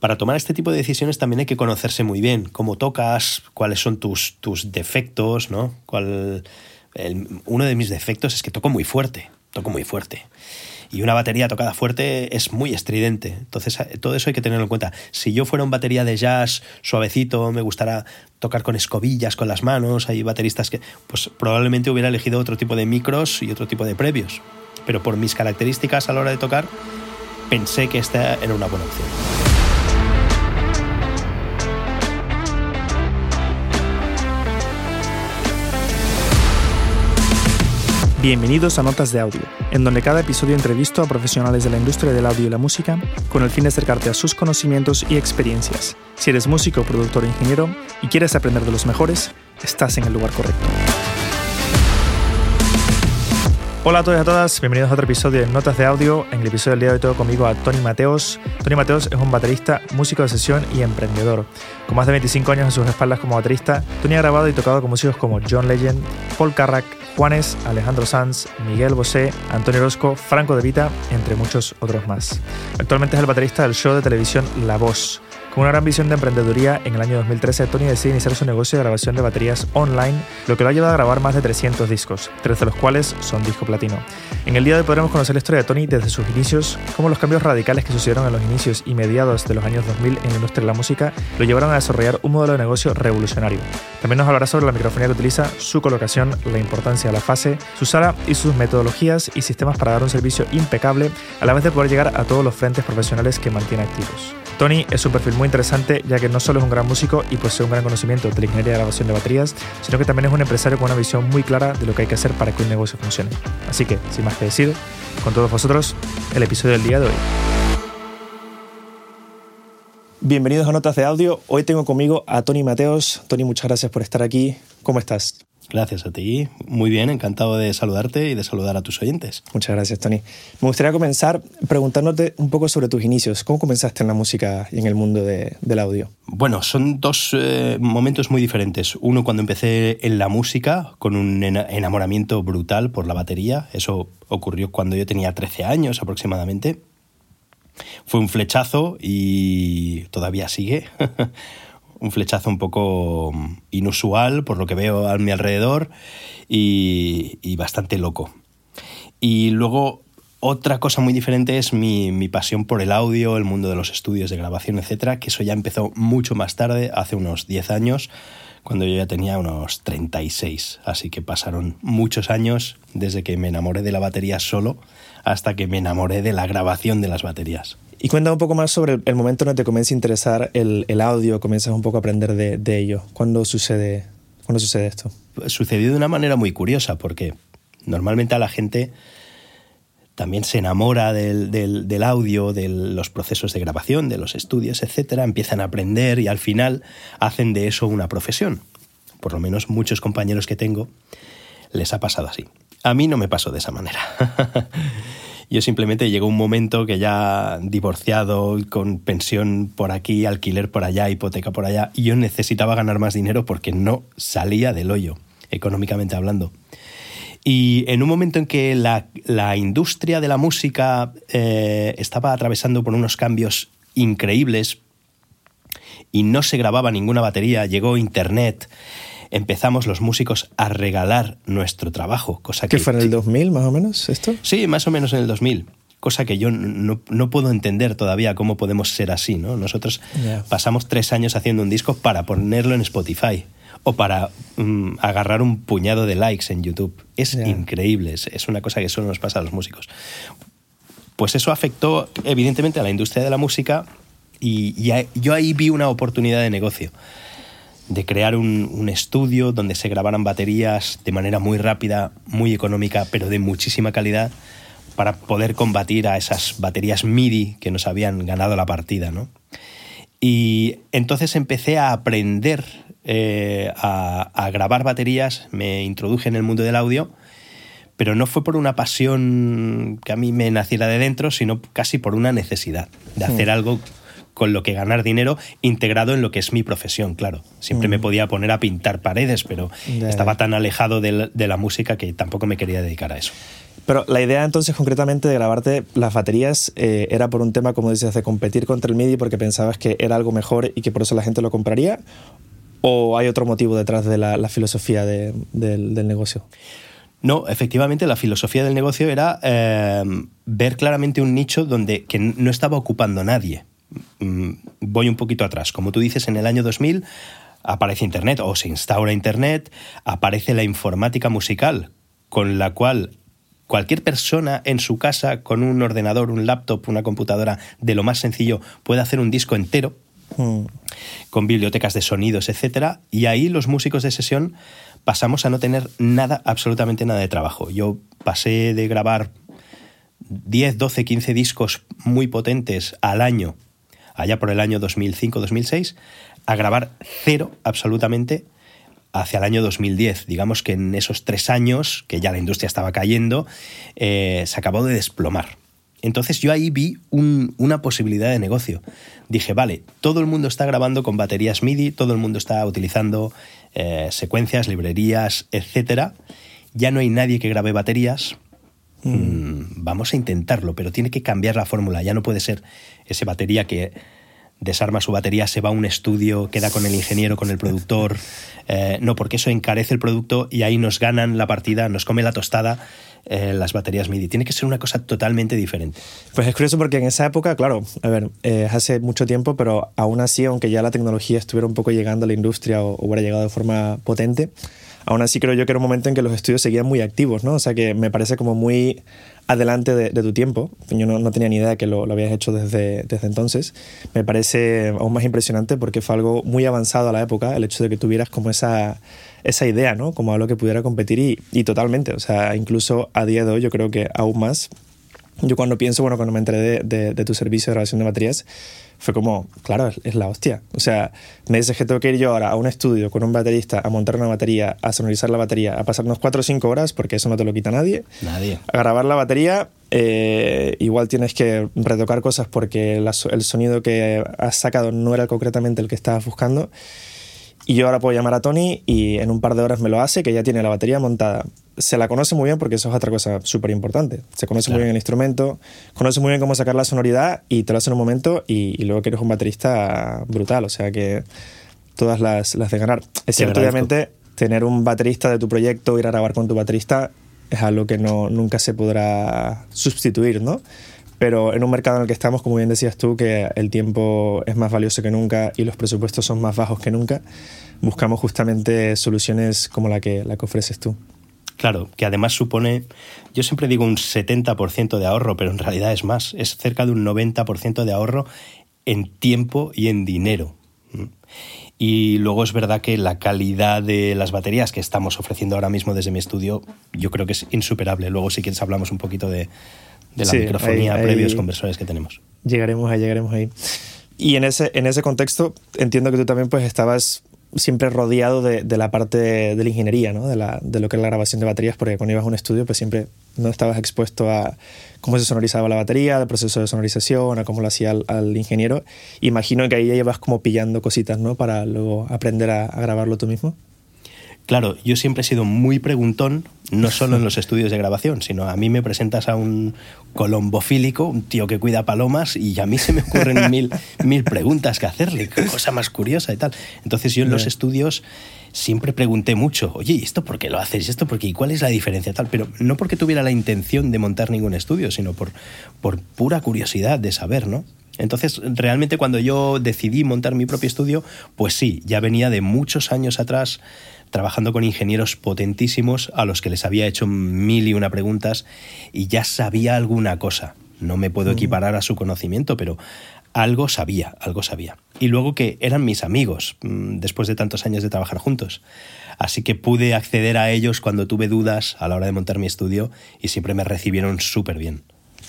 para tomar este tipo de decisiones también hay que conocerse muy bien, cómo tocas, cuáles son tus, tus defectos, ¿no? Uno de mis defectos es que toco muy fuerte, toco muy fuerte. Y una batería tocada fuerte es muy estridente. Entonces, todo eso hay que tenerlo en cuenta. Si yo fuera un batería de jazz suavecito, me gustara tocar con escobillas, con las manos, hay bateristas que. Pues probablemente hubiera elegido otro tipo de micros y otro tipo de previos. Pero por mis características a la hora de tocar, pensé que esta era una buena opción. Bienvenidos a Notas de Audio, en donde cada episodio entrevisto a profesionales de la industria del audio y la música con el fin de acercarte a sus conocimientos y experiencias. Si eres músico, productor o ingeniero y quieres aprender de los mejores, estás en el lugar correcto. Hola a todos y a todas, bienvenidos a otro episodio de Notas de Audio. En el episodio del día de hoy tengo conmigo a Tony Mateos. Tony Mateos es un baterista, músico de sesión y emprendedor. Con más de 25 años en sus espaldas como baterista, Tony ha grabado y tocado con músicos como John Legend, Paul Carrack, Juanes, Alejandro Sanz, Miguel Bosé, Antonio Orozco, Franco De Vita, entre muchos otros más. Actualmente es el baterista del show de televisión La Voz, con una gran visión de emprendeduría, en el año 2013 Tony decide iniciar su negocio de grabación de baterías online, lo que lo ha llevado a grabar más de 300 discos, tres de los cuales son disco platino. En el día de hoy podremos conocer la historia de Tony desde sus inicios, cómo los cambios radicales que sucedieron en los inicios y mediados de los años 2000 en la industria de la música lo llevaron a desarrollar un modelo de negocio revolucionario. También nos hablará sobre la microfonía que utiliza, su colocación, la importancia de la fase, su sala y sus metodologías y sistemas para dar un servicio impecable, a la vez de poder llegar a todos los frentes profesionales que mantiene activos. Tony es un perfil muy interesante ya que no solo es un gran músico y posee un gran conocimiento de la ingeniería de grabación de baterías, sino que también es un empresario con una visión muy clara de lo que hay que hacer para que un negocio funcione. Así que, sin más que decir, con todos vosotros, el episodio del día de hoy. Bienvenidos a Notas de Audio. Hoy tengo conmigo a Tony Mateos. Tony, muchas gracias por estar aquí. ¿Cómo estás? Gracias a ti. Muy bien, encantado de saludarte y de saludar a tus oyentes. Muchas gracias, Tony. Me gustaría comenzar preguntándote un poco sobre tus inicios. ¿Cómo comenzaste en la música y en el mundo del audio? Bueno, son dos eh, momentos muy diferentes. Uno cuando empecé en la música, con un enamoramiento brutal por la batería. Eso ocurrió cuando yo tenía 13 años aproximadamente. Fue un flechazo y todavía sigue. un flechazo un poco inusual por lo que veo a mi alrededor y, bastante loco. Y luego otra cosa muy diferente es mi, pasión por el audio, el mundo de los estudios de grabación, etcétera, que eso ya empezó mucho más tarde, hace unos 10 años, cuando yo ya tenía unos 36. Así que pasaron muchos años desde que me enamoré de la batería solo hasta que me enamoré de la grabación de las baterías. Y cuéntame un poco más sobre el, momento en el que te comienza a interesar el, el, audio, comienzas un poco a aprender de, de ello. ¿Cuándo sucede, ¿Cuándo sucede esto? Sucedió de una manera muy curiosa, porque normalmente a la gente también se enamora del, del, del, audio, de los procesos de grabación, de los estudios, etcétera, empiezan a aprender y al final hacen de eso una profesión. Por lo menos muchos compañeros que tengo les ha pasado así. A mí no me pasó de esa manera. Yo simplemente llegó un momento que ya divorciado, con pensión por aquí, alquiler por allá, hipoteca por allá, y yo necesitaba ganar más dinero porque no salía del hoyo, económicamente hablando. Y en un momento en que la, industria de la música eh, estaba atravesando por unos cambios increíbles y no se grababa ninguna batería, llegó Internet, empezamos los músicos a regalar nuestro trabajo, cosa que... ¿Qué fue en el 2000 más o menos esto? Sí, más o menos en el 2000 cosa que yo no, no, puedo entender todavía cómo podemos ser así, ¿no? Nosotros pasamos tres años haciendo un disco para ponerlo en Spotify o para mm, agarrar un puñado de likes en YouTube. Es increíble, es, es, una cosa que solo nos pasa a los músicos. Pues eso afectó evidentemente a la industria de la música y, y yo ahí vi una oportunidad de negocio de crear un, estudio donde se grabaran baterías de manera muy rápida, muy económica, pero de muchísima calidad, para poder combatir a esas baterías MIDI que nos habían ganado la partida. ¿no? Y entonces empecé a aprender eh, a, grabar baterías, me introduje en el mundo del audio, pero no fue por una pasión que a mí me naciera de dentro, sino casi por una necesidad de hacer hmm. algo con lo que ganar dinero integrado en lo que es mi profesión, claro. Siempre me mm. podía poner a pintar paredes, pero estaba tan alejado de la, música que tampoco me quería dedicar a eso. Pero la idea entonces concretamente de grabarte las baterías eh, era por un tema, como dices, de competir contra el MIDI porque pensabas que era algo mejor y que por eso la gente lo compraría. ¿O hay otro motivo detrás de la, filosofía del, negocio? No, efectivamente la filosofía del negocio era eh, ver claramente un nicho donde que no estaba ocupando nadie. Mm, voy un poquito atrás. Como tú dices, en el año 2000 aparece Internet o se instaura Internet, aparece la informática musical, con la cual cualquier persona en su casa con un ordenador, un laptop, una computadora de lo más sencillo puede hacer un disco entero mm. con bibliotecas de sonidos, etcétera, y ahí los músicos de sesión pasamos a no tener nada, absolutamente nada de trabajo. Yo pasé de grabar 10, 12, 15 discos muy potentes al año, allá por el año 2005-2006, a grabar cero absolutamente hacia el año 2010. Digamos que en esos tres años, que ya la industria estaba cayendo, eh, se acabó de desplomar. Entonces yo ahí vi una posibilidad de negocio. Dije, vale, todo el mundo está grabando con baterías MIDI, todo el mundo está utilizando eh, secuencias, librerías, etc. Ya no hay nadie que grabe baterías. Mm. Vamos a intentarlo, pero tiene que cambiar la fórmula. Ya no puede ser ese batería que desarma su batería, se va a un estudio, queda con el ingeniero, con el productor. Eh, no, porque eso encarece el producto y ahí nos ganan la partida, nos come la tostada eh, las baterías MIDI. Tiene que ser una cosa totalmente diferente. Pues es curioso porque en esa época, claro, a ver, eh, hace mucho tiempo, pero aún así, aunque ya la tecnología estuviera un poco llegando a la industria o hubiera llegado de forma potente, aún así creo yo que era un momento en que los estudios seguían muy activos, ¿no? O sea que me parece como muy adelante de, tu tiempo. Yo no, tenía ni idea que lo, habías hecho desde, entonces. Me parece aún más impresionante porque fue algo muy avanzado a la época, el hecho de que tuvieras como esa, esa idea, ¿no? Como algo que pudiera competir y, y totalmente. O sea, incluso a día de hoy yo creo que aún más. Yo cuando pienso, bueno, cuando me enteré de, de tu servicio de grabación de baterías, fue como, claro, es, la hostia. O sea, me dices que tengo que ir yo ahora a un estudio con un baterista a montar una batería, a sonorizar la batería, a pasarnos 4 o 5 horas, porque eso no te lo quita nadie. Nadie. A grabar la batería, eh, igual tienes que retocar cosas porque el sonido que has sacado no era concretamente el que estabas buscando. Y yo ahora puedo llamar a Tony y en un par de horas me lo hace, que ya tiene la batería montada. Se la conoce muy bien porque eso es otra cosa súper importante. Se conoce muy bien el instrumento, conoce muy bien cómo sacar la sonoridad y te lo hace en un momento y, luego que eres un baterista brutal. O sea que todas las, las de ganar. Es cierto, obviamente, tener un baterista de tu proyecto, ir a grabar con tu baterista, es algo que no, nunca se podrá sustituir, ¿no? Pero en un mercado en el que estamos, como bien decías tú, que el tiempo es más valioso que nunca y los presupuestos son más bajos que nunca, buscamos justamente soluciones como la que, la que ofreces tú. Claro, que además supone, yo siempre digo un 70% de ahorro, pero en realidad es más, es cerca de un 90% de ahorro en tiempo y en dinero. Y luego es verdad que la calidad de las baterías que estamos ofreciendo ahora mismo desde mi estudio, yo creo que es insuperable. Luego si quieres hablamos un poquito de, de la microfonía previos conversores que tenemos. Llegaremos ahí, llegaremos ahí. Y en ese, en ese contexto entiendo que tú también pues estabas siempre rodeado de, de la parte de, la ingeniería, ¿no? de, la, de, lo que es la grabación de baterías, porque cuando ibas a un estudio pues siempre no estabas expuesto a cómo se sonorizaba la batería, el proceso de sonorización, a cómo lo hacía el, ingeniero. Imagino que ahí ya llevas como pillando cositas ¿no? para luego aprender a grabarlo tú mismo. Claro, yo siempre he sido muy preguntón, no solo en los estudios de grabación, sino a mí me presentas a un colombofílico, un tío que cuida palomas, y a mí se me ocurren mil, mil preguntas que hacerle, cosa más curiosa y tal. Entonces yo en los estudios siempre pregunté mucho, oye, ¿y esto por qué lo haces? ¿Y esto por qué? ¿Y cuál es la diferencia? Tal, pero no porque tuviera la intención de montar ningún estudio, sino por, por pura curiosidad de saber, ¿no? Entonces, realmente cuando yo decidí montar mi propio estudio, pues sí, ya venía de muchos años atrás trabajando con ingenieros potentísimos a los que les había hecho mil y una preguntas y ya sabía alguna cosa. No me puedo equiparar a su conocimiento, pero algo sabía, algo sabía. Y luego que eran mis amigos, mm, después de tantos años de trabajar juntos. Así que pude acceder a ellos cuando tuve dudas a la hora de montar mi estudio y siempre me recibieron súper bien.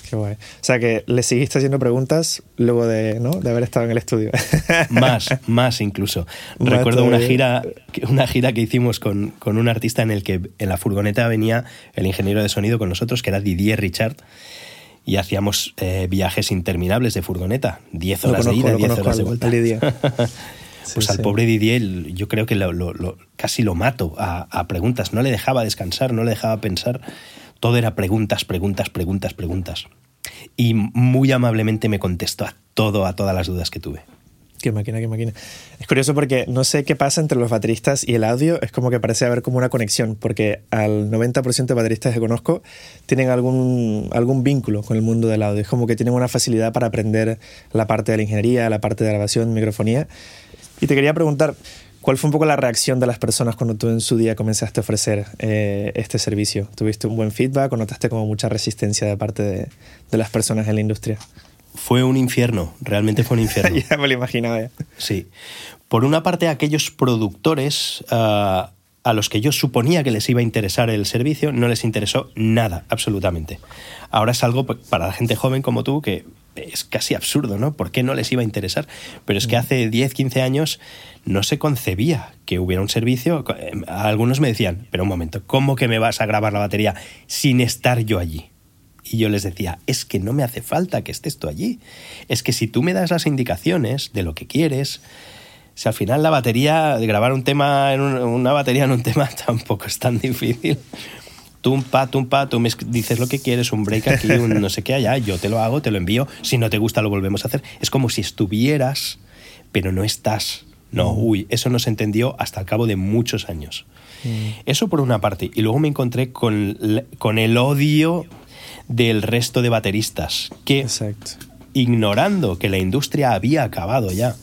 Qué guay. O sea que le seguiste haciendo preguntas luego de, ¿no? de haber estado en el estudio. Más, más incluso. Recuerdo una gira, una gira que hicimos con, con, un artista en el que en la furgoneta venía el ingeniero de sonido con nosotros, que era Didier Richard. Y hacíamos eh, viajes interminables de furgoneta, 10 horas de ida, 10 horas de vuelta. pues al pobre Didier yo creo que lo, casi lo mato a, a, preguntas. No le dejaba descansar, no le dejaba pensar todo era preguntas, preguntas, preguntas, preguntas. Y muy amablemente me contestó a todo, a todas las dudas que tuve. Qué máquina, qué máquina. Es curioso porque no sé qué pasa entre los bateristas y el audio. Es como que parece haber como una conexión, porque al 90% de bateristas que conozco tienen algún, algún vínculo con el mundo del audio. Es como que tienen una facilidad para aprender la parte de la ingeniería, la parte de grabación, microfonía. Y te quería preguntar, ¿cuál fue un poco la reacción de las personas cuando tú en su día comenzaste a ofrecer eh, este servicio? ¿Tuviste un buen feedback o notaste como mucha resistencia de parte de, de las personas en la industria? fue un infierno, realmente fue un infierno. ya me lo imaginaba. Sí. Por una parte, aquellos productores ah, a los que yo suponía que les iba a interesar el servicio, no les interesó nada, absolutamente. Ahora es algo para la gente joven como tú que es casi absurdo, ¿no? ¿Por qué no les iba a interesar? Pero es que mm. hace 10, 15 años no se concebía que hubiera un servicio. Algunos me decían, pero un momento, ¿cómo que me vas a grabar la batería sin estar yo allí? Y yo les decía, es que no me hace falta que estés tú allí. Es que si tú me das las indicaciones de lo que quieres, si al final la batería, grabar un tema en una batería en un tema tampoco es tan difícil. Tumpa, tumpa, tú me dices lo que quieres, un break aquí, un no sé qué allá, yo te lo hago, te lo envío, si no te gusta lo volvemos a hacer. Es como si estuvieras, pero no estás. No, mm. uy, eso no se entendió hasta el cabo de muchos años. Mm. Eso por una parte. Y luego me encontré con, con el odio del resto de bateristas que, ignorando que la industria había acabado ya,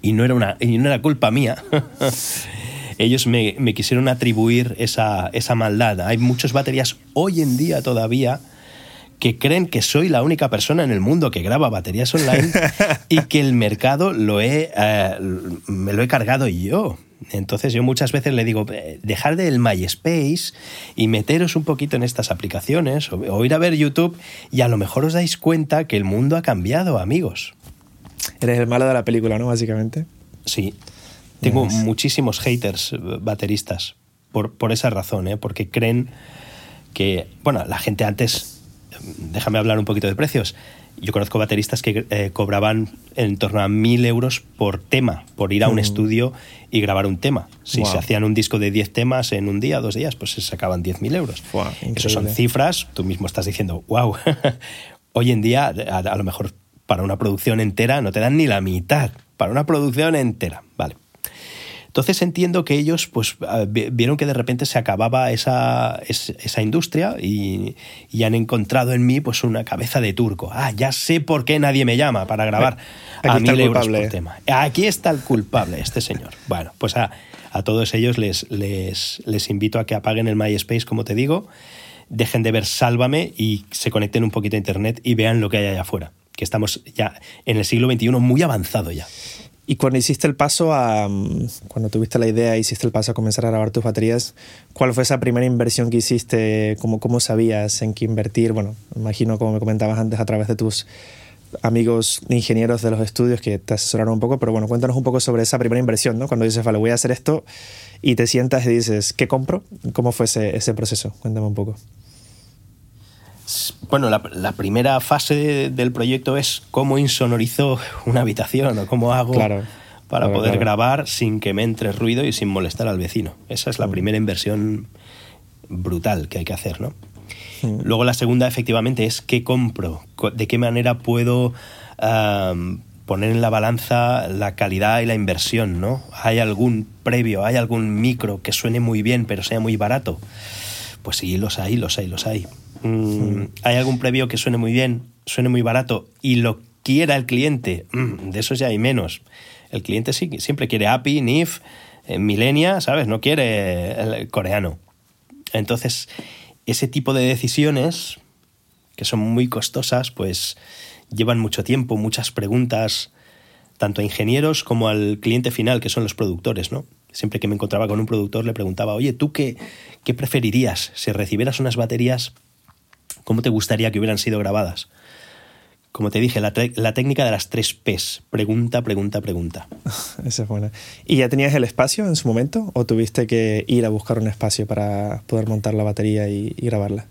y no era, una, y no era culpa mía, ellos me, quisieron atribuir esa, esa maldad. Hay muchas baterías hoy en día todavía que creen que soy la única persona en el mundo que graba baterías online y que el mercado lo he, eh, me lo he cargado yo. Entonces yo muchas veces le digo, dejar del MySpace y meteros un poquito en estas aplicaciones o, ir a ver YouTube y a lo mejor os dais cuenta que el mundo ha cambiado, amigos. Eres el malo de la película, ¿no? Básicamente. Sí. Tengo muchísimos haters eh, bateristas por, por esa razón, ¿eh? porque creen que, bueno, la gente antes, déjame hablar un poquito de precios, yo conozco bateristas que eh, cobraban en torno a mil euros por tema, por ir a un mm. estudio y grabar un tema. Si se hacían un disco de 10 temas en un día, dos días, pues se sacaban 10.000 euros. Eso son cifras, tú mismo estás diciendo, wow. Hoy en día, a, lo mejor para una producción entera no te dan ni la mitad. Para una producción entera, vale. Entonces entiendo que ellos pues, ah, vieron que de repente se acababa esa, esa industria y, han encontrado en mí pues, una cabeza de turco. Ah, ya sé por qué nadie me llama para grabar a mil euros por tema. Aquí está el culpable, este señor. Bueno, pues a, a todos ellos les, les, les invito a que apaguen el MySpace, como te digo, dejen de ver Sálvame y se conecten un poquito a Internet y vean lo que hay allá afuera. Que estamos ya en el siglo XXI muy avanzado ya. Y cuando hiciste el paso a. Mm, cuando tuviste la idea, hiciste el paso a comenzar a grabar tus baterías, ¿cuál fue esa primera inversión que hiciste? ¿Cómo, cómo sabías en qué invertir? Bueno, imagino, como me comentabas antes, a través de tus amigos ingenieros de los estudios que te asesoraron un poco, pero bueno, cuéntanos un poco sobre esa primera inversión, ¿no? Cuando dices, vale, voy a hacer esto y te sientas y dices, ¿qué compro? ¿Cómo fue ese, ese proceso? Cuéntame un poco. Bueno, la, primera fase del proyecto es cómo insonorizo una habitación o cómo hago para poder grabar sin que me entre ruido y sin molestar al vecino. Esa es la mm. primera inversión brutal que hay que hacer, ¿no? Luego la segunda, efectivamente, es qué compro, de qué manera puedo poner en la balanza la calidad y la inversión, ¿no? ¿Hay algún previo, hay algún micro que suene muy bien pero sea muy barato? Pues sí, los hay, los hay, los hay. Mm, hay algún previo que suene muy bien, suene muy barato y lo quiera el cliente, mm, de esos ya hay menos. El cliente sí, siempre quiere API, NIF, eh, Milenia, ¿sabes? No quiere el coreano. Entonces, ese tipo de decisiones, que son muy costosas, pues llevan mucho tiempo, muchas preguntas, tanto a ingenieros como al cliente final, que son los productores, ¿no? Siempre que me encontraba con un productor le preguntaba, oye, ¿tú qué preferirías si recibieras unas baterías cómo te gustaría que hubieran sido grabadas. Como te dije, la, técnica de las tres P's. Pregunta, pregunta, pregunta. Esa es buena. ¿Y ya tenías el espacio en su momento o tuviste que ir a buscar un espacio para poder montar la batería y, grabarla?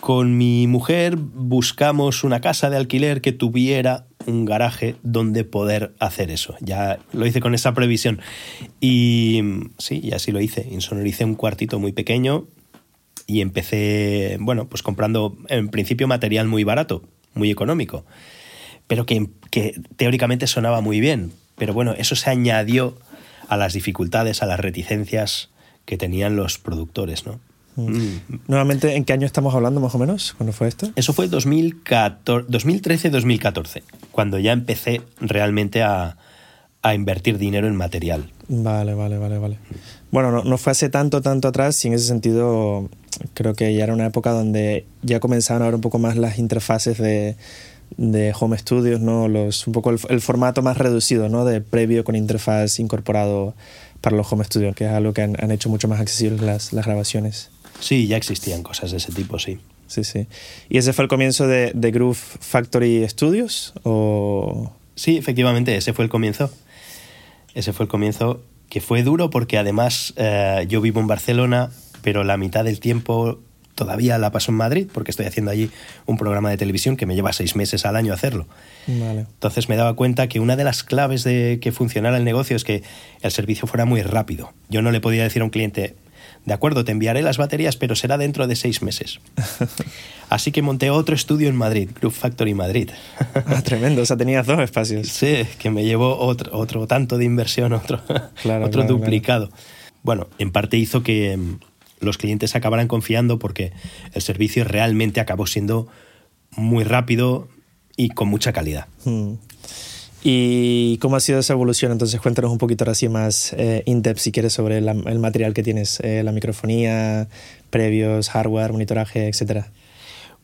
Con mi mujer buscamos una casa de alquiler que tuviera un garaje donde poder hacer eso. Ya lo hice con esa previsión. Y sí, y así lo hice. Insonoricé un cuartito muy pequeño y empecé, bueno, pues comprando en principio material muy barato, muy económico, pero que, que teóricamente sonaba muy bien. Pero bueno, eso se añadió a las dificultades, a las reticencias que tenían los productores, ¿no? Mm. Nuevamente, ¿en qué año estamos hablando más o menos? ¿Cuándo fue esto? Eso fue 2013-2014, cuando ya empecé realmente a, a, invertir dinero en material. Vale, vale, vale, vale. Bueno, no, no, fue hace tanto, tanto atrás y en ese sentido creo que ya era una época donde ya comenzaban a ver un poco más las interfaces de, de home studios, ¿no? Los, un poco el, el, formato más reducido, ¿no? De previo con interfaz incorporado para los home studios, que es algo que han, han hecho mucho más accesibles las, las grabaciones. Sí, ya existían cosas de ese tipo, sí. Sí, sí. ¿Y ese fue el comienzo de, de Groove Factory Studios? O... Sí, efectivamente, ese fue el comienzo. Ese fue el comienzo que fue duro porque además eh, yo vivo en Barcelona, pero la mitad del tiempo todavía la paso en Madrid porque estoy haciendo allí un programa de televisión que me lleva seis meses al año hacerlo. Vale. Entonces me daba cuenta que una de las claves de que funcionara el negocio es que el servicio fuera muy rápido. Yo no le podía decir a un cliente, de acuerdo, te enviaré las baterías, pero será dentro de seis meses. Así que monté otro estudio en Madrid, Group Factory Madrid. ah, tremendo, o sea, tenías dos espacios. Sí, que me llevó otro, otro tanto de inversión, otro, claro, otro claro, duplicado. Claro. Bueno, en parte hizo que los clientes acabaran confiando porque el servicio realmente acabó siendo muy rápido y con mucha calidad. Hmm. ¿Y cómo ha sido esa evolución? Entonces cuéntanos un poquito ahora sí más eh, in-depth si quieres sobre la, el material que tienes, eh, la microfonía, previos, hardware, monitoraje, etcétera.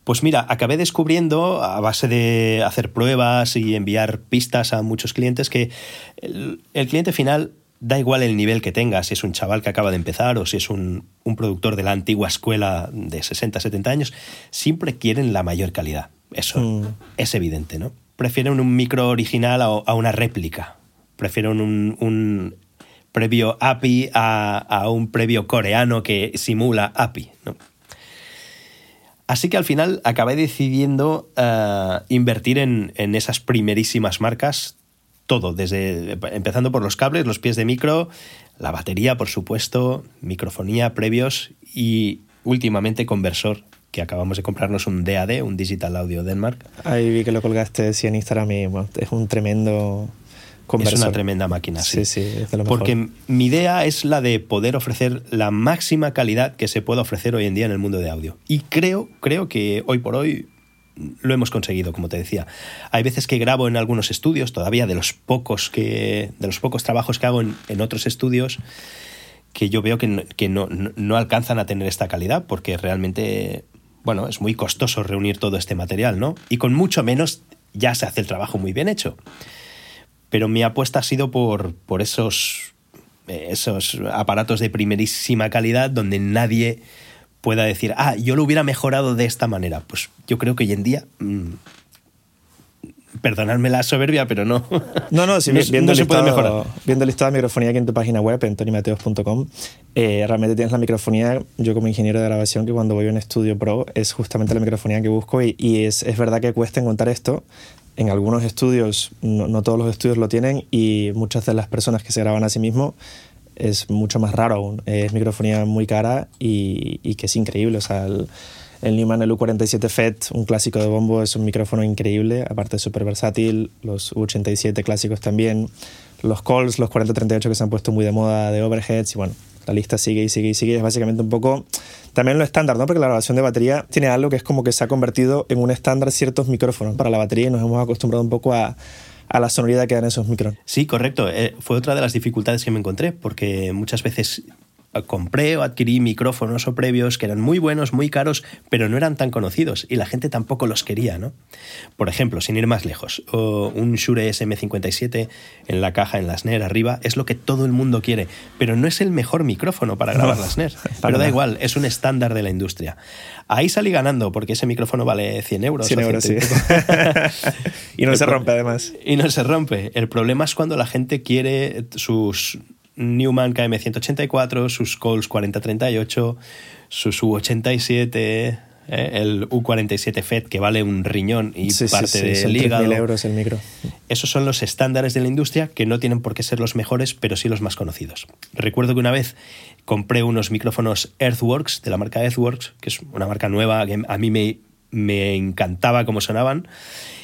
Pues mira, acabé descubriendo a base de hacer pruebas y enviar pistas a muchos clientes que el, el cliente final da igual el nivel que tenga, si es un chaval que acaba de empezar o si es un, un, productor de la antigua escuela de 60, 70 años, siempre quieren la mayor calidad. Eso mm. es evidente, ¿no? prefieren un micro original a, a una réplica. Prefieren un, un previo API a, a, un previo coreano que simula API. ¿no? Así que al final acabé decidiendo uh, invertir en, en, esas primerísimas marcas todo, desde empezando por los cables, los pies de micro, la batería, por supuesto, microfonía, previos y últimamente conversor que acabamos de comprarnos un DAD, un Digital Audio Denmark. Ahí vi que lo colgaste sí, en Instagram y bueno, es un tremendo conversor. Es una tremenda máquina, sí. Sí, sí, es de lo Porque mejor. mi idea es la de poder ofrecer la máxima calidad que se pueda ofrecer hoy en día en el mundo de audio. Y creo, creo que hoy por hoy lo hemos conseguido, como te decía. Hay veces que grabo en algunos estudios, todavía de los pocos que de los pocos trabajos que hago en, otros estudios, que yo veo que, que no, no, alcanzan a tener esta calidad porque realmente bueno, es muy costoso reunir todo este material, ¿no? Y con mucho menos ya se hace el trabajo muy bien hecho. Pero mi apuesta ha sido por, por esos, esos aparatos de primerísima calidad donde nadie pueda decir, ah, yo lo hubiera mejorado de esta manera. Pues yo creo que hoy en día mmm, perdonadme la soberbia, pero no. No, no, si no, viendo, no se puede mejorar. Viendo el listado de microfonía aquí en tu página web, en tonymateos.com, eh, realmente tienes la microfonía, yo como ingeniero de grabación, que cuando voy a un estudio pro es justamente la microfonía que busco y, y es, es, verdad que cuesta encontrar esto. En algunos estudios, no, no, todos los estudios lo tienen y muchas de las personas que se graban a sí mismos es mucho más raro aún. Es microfonía muy cara y, y que es increíble. O sea, el, el Neumann LU47 FET, un clásico de bombo, es un micrófono increíble, aparte súper versátil. Los U87 clásicos también. Los Coles, los 4038 que se han puesto muy de moda de overheads. Y bueno, la lista sigue y sigue y sigue. Es básicamente un poco también lo estándar, ¿no? Porque la grabación de batería tiene algo que es como que se ha convertido en un estándar ciertos micrófonos para la batería y nos hemos acostumbrado un poco a, a la sonoridad que dan esos micrófonos. Sí, correcto. Eh, fue otra de las dificultades que me encontré, porque muchas veces compré o adquirí micrófonos o previos que eran muy buenos, muy caros, pero no eran tan conocidos y la gente tampoco los quería, ¿no? Por ejemplo, sin ir más lejos, un Shure SM57 en la caja, en la snare arriba, es lo que todo el mundo quiere, pero no es el mejor micrófono para grabar no, la snare. Pero da igual, es un estándar de la industria. Ahí salí ganando porque ese micrófono vale 100 euros. 100 euros, sí. y no se rompe además. Y no se rompe. El problema es cuando la gente quiere sus Newman KM184, sus Coles 4038, sus U87, ¿eh? el U47 FED que vale un riñón y parte del hígado. euros el micro. Esos son los estándares de la industria que no tienen por qué ser los mejores, pero sí los más conocidos. Recuerdo que una vez compré unos micrófonos Earthworks, de la marca Earthworks, que es una marca nueva que a mí me, me encantaba cómo sonaban,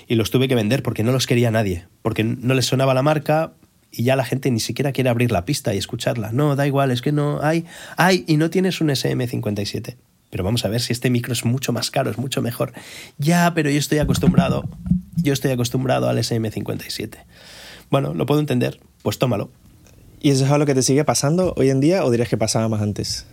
y los tuve que vender porque no los quería nadie, porque no les sonaba la marca, y ya la gente ni siquiera quiere abrir la pista y escucharla. No, da igual, es que no hay, hay y no tienes un SM57. Pero vamos a ver si este micro es mucho más caro, es mucho mejor. Ya, pero yo estoy acostumbrado, yo estoy acostumbrado al SM57. Bueno, lo puedo entender, pues tómalo. ¿Y eso es algo que te sigue pasando hoy en día o dirías que pasaba más antes?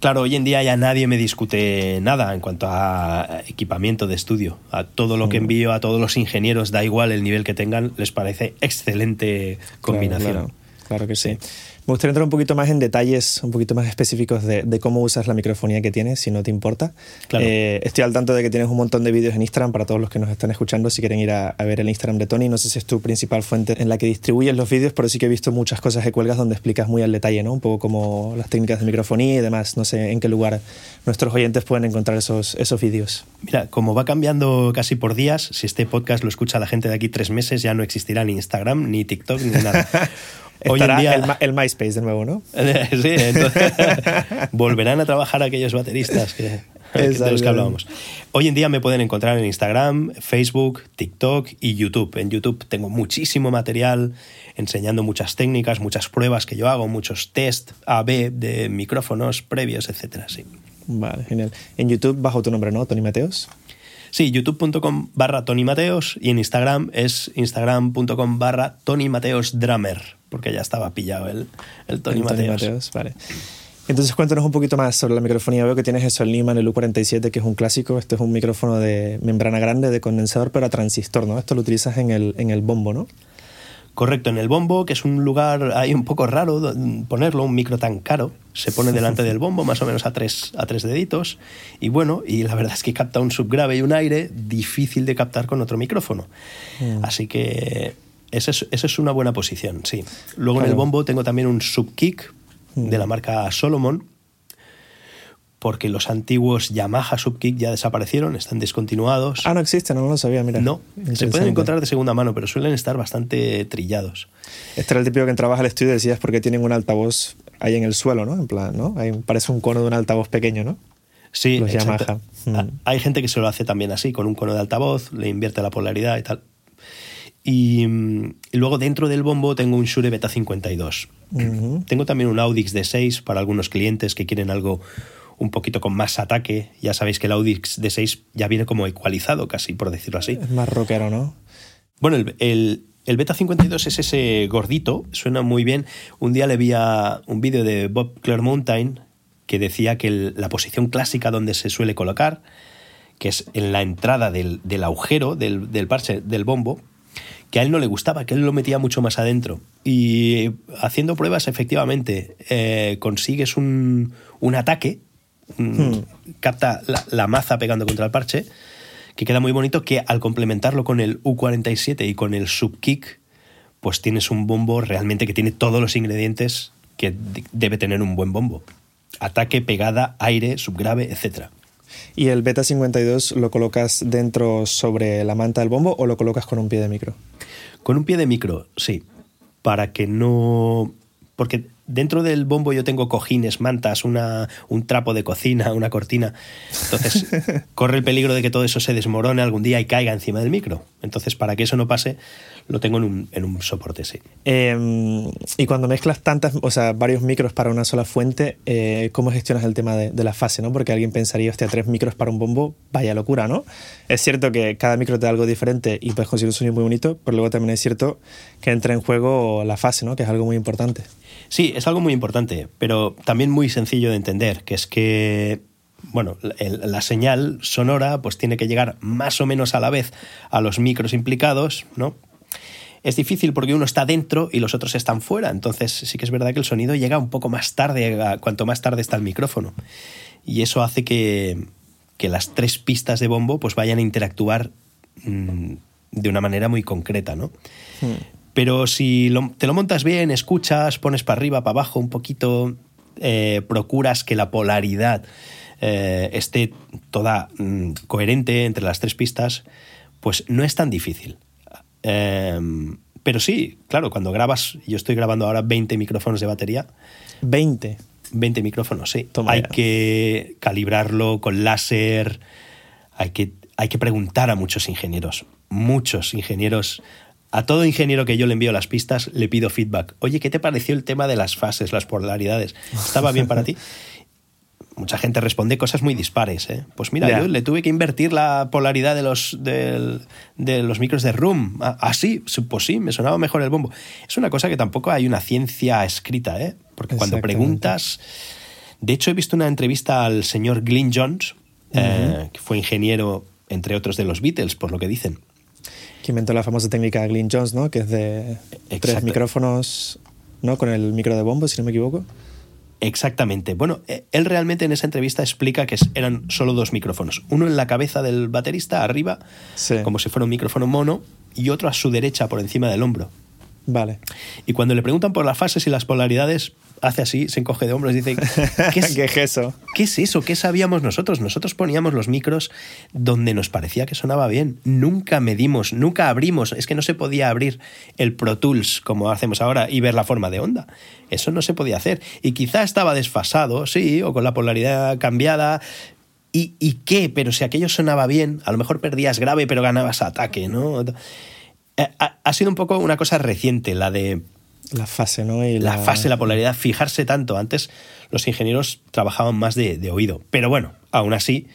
Claro, hoy en día ya nadie me discute nada en cuanto a equipamiento de estudio. A todo lo que envío a todos los ingenieros, da igual el nivel que tengan, les parece excelente combinación. Claro, que sí. Me gustaría entrar un poquito más en detalles, un poquito más específicos de, cómo usas la microfonía que tienes, si no te importa. Eh, estoy al tanto de que tienes un montón de vídeos en Instagram para todos los que nos están escuchando, si quieren ir a, ver el Instagram de Tony. No sé si es tu principal fuente en la que distribuyes los vídeos, pero sí que he visto muchas cosas que cuelgas donde explicas muy al detalle, ¿no? Un poco como las técnicas de microfonía y demás. No sé en qué lugar nuestros oyentes pueden encontrar esos, esos vídeos. Mira, como va cambiando casi por días, si este podcast lo escucha la gente de aquí tres meses, ya no existirá ni Instagram, ni TikTok, ni nada. Hoy en día, el, MySpace de nuevo, ¿no? sí, entonces volverán a trabajar aquellos bateristas que, de los que hablábamos. Hoy en día me pueden encontrar en Instagram, Facebook, TikTok y YouTube. En YouTube tengo muchísimo material enseñando muchas técnicas, muchas pruebas que yo hago, muchos test A-B de micrófonos previos, etcétera. Sí. Vale, genial. En YouTube bajo tu nombre, ¿no? Tony Mateos. Sí, youtube.com barra Tony Mateos y en Instagram es instagram.com barra Tony Mateos Drummer, porque ya estaba pillado el, el Tony, Mateos. Vale. Entonces cuéntanos un poquito más sobre la microfonía. Veo que tienes eso, el Neumann, el U47, que es un clásico. Este es un micrófono de membrana grande, de condensador, pero a transistor, ¿no? Esto lo utilizas en el, en el bombo, ¿no? Correcto, en el bombo, que es un lugar ahí un poco raro ponerlo, un micro tan caro, se pone delante del bombo, más o menos a tres, a tres deditos, y bueno, y la verdad es que capta un subgrave y un aire difícil de captar con otro micrófono. Mm. Así que esa es, es, una buena posición, sí. Luego en el bombo tengo también un subkick de mm. la marca Solomon, porque los antiguos Yamaha Subkick ya desaparecieron, están descontinuados. Ah, no existen, no lo sabía, mira. No, se pueden encontrar de segunda mano, pero suelen estar bastante trillados. Este era el típico que entrabas al estudio y decías porque tienen un altavoz ahí en el suelo, ¿no? En plan, ¿no? Ahí parece un cono de un altavoz pequeño, ¿no? Sí, los Yamaha. Ah, mm. Hay gente que se lo hace también así, con un cono de altavoz, le invierte la polaridad y tal. Y, luego dentro del bombo tengo un Shure Beta 52. Tengo también un Audix D6 para algunos clientes que quieren algo un poquito con más ataque. Ya sabéis que el Audix D6 ya viene como ecualizado casi, por decirlo así. Es más rockero, ¿no? Bueno, el, el, Beta 52 es ese gordito, suena muy bien. Un día le vi a un vídeo de Bob Clearmountain que decía que la posición clásica donde se suele colocar, que es en la entrada del, agujero del, del, parche del bombo, que a él no le gustaba, que él lo metía mucho más adentro. Y haciendo pruebas, efectivamente, eh, consigues un, un ataque Hmm. capta la, maza pegando contra el parche, que queda muy bonito, que al complementarlo con el U47 y con el subkick, pues tienes un bombo realmente que tiene todos los ingredientes que debe tener un buen bombo. Ataque, pegada, aire, subgrave, etc. ¿Y el Beta 52 lo colocas dentro sobre la manta del bombo o lo colocas con un pie de micro? Con un pie de micro, sí. Para que no... Porque dentro del bombo yo tengo cojines, mantas, una, un trapo de cocina, una cortina. Entonces, corre el peligro de que todo eso se desmorone algún día y caiga encima del micro. Entonces, para que eso no pase, lo tengo en un, en un soporte, sí. Em, y cuando mezclas tantas, o sea, varios micros para una sola fuente, eh, ¿cómo gestionas el tema de, la fase, no? Porque alguien pensaría, hostia, tres micros para un bombo, vaya locura, ¿no? Es cierto que cada micro te da algo diferente y puedes conseguir un sonido muy bonito, pero luego también es cierto que entra en juego la fase, ¿no? Que es algo muy importante. Sí, es algo muy importante, pero también muy sencillo de entender, que es que bueno, la señal sonora pues tiene que llegar más o menos a la vez a los micros implicados, ¿no? Es difícil porque uno está dentro y los otros están fuera, entonces sí que es verdad que el sonido llega un poco más tarde, cuanto más tarde está el micrófono. Y eso hace que, las tres pistas de bombo pues vayan a interactuar mm, de una manera muy concreta, ¿no? Hmm. Pero si te lo montas bien, escuchas, pones para arriba, para abajo un poquito, eh, procuras que la polaridad eh, esté toda mm, coherente entre las tres pistas, pues no es tan difícil. Em, pero sí, claro, cuando grabas, yo estoy grabando ahora 20 micrófonos de batería. 20. 20 micrófonos, sí. hay que calibrarlo con láser, hay que, hay que preguntar a muchos ingenieros, muchos ingenieros. A todo ingeniero que yo le envío las pistas le pido feedback. Oye, ¿qué te pareció el tema de las fases, las polaridades? ¿Estaba bien para ti? mucha gente responde cosas muy dispares. ¿eh? Pues mira, yo le tuve que invertir la polaridad de los, de, los micros de Room. Así, ah, pues sí, me sonaba mejor el bombo. Es una cosa que tampoco hay una ciencia escrita, ¿eh? porque cuando preguntas... De hecho, he visto una entrevista al señor Glyn Jones, eh, que fue ingeniero, entre otros, de los Beatles, por lo que dicen. Que inventó la famosa técnica Glyn Jones, ¿no? Que es de tres micrófonos, ¿no? Con el micro de bombo, si no me equivoco. Exactamente. Bueno, e, él realmente en esa entrevista explica que eran solo dos micrófonos. Uno en la cabeza del baterista, arriba, como si fuera un micrófono mono, y otro a su derecha, por encima del hombro. Vale. Y cuando le preguntan por las fases y las polaridades, hace así, se encoge de hombros y dice, ¿qué es, eso? ¿Qué es eso? ¿Qué sabíamos nosotros? Nosotros poníamos los micros donde nos parecía que sonaba bien. Nunca medimos, nunca abrimos. Es que no se podía abrir el Pro Tools como hacemos ahora y ver la forma de onda. Eso no se podía hacer. Y quizá estaba desfasado, sí, o con la polaridad cambiada. ¿Y, y qué? Pero si aquello sonaba bien, a lo mejor perdías grave pero ganabas ataque, ¿no? Eh, ha, sido un poco una cosa reciente, la de... La fase, ¿no? la... fase, la polaridad, fijarse tanto. Antes los ingenieros trabajaban más de, oído. Pero bueno, aún así,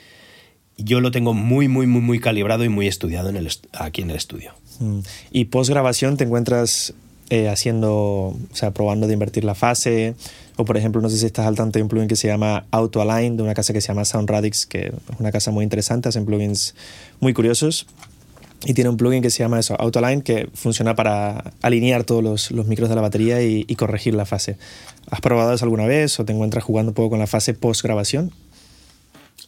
yo lo tengo muy, muy, muy, muy calibrado y muy estudiado en el aquí en el estudio. Mm. Y post grabación te encuentras eh, haciendo, o sea, probando de invertir la fase. O por ejemplo, no sé si estás al tanto de un plugin que se llama Auto Align, de una casa que se llama Sound Radix, que es una casa muy interesante, hacen plugins muy curiosos. Y tiene un plugin que se llama eso, Autoline, que funciona para alinear todos los, los micros de la batería y, corregir la fase. ¿Has probado eso alguna vez o te encuentras jugando un poco con la fase post grabación?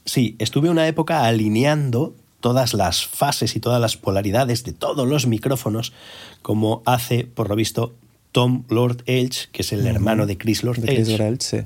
Sí, estuve una época alineando todas las fases y todas las polaridades de todos los micrófonos, como hace, por lo visto, Tom Lord Elch, que es el hermano de Chris Lord Elch. sí.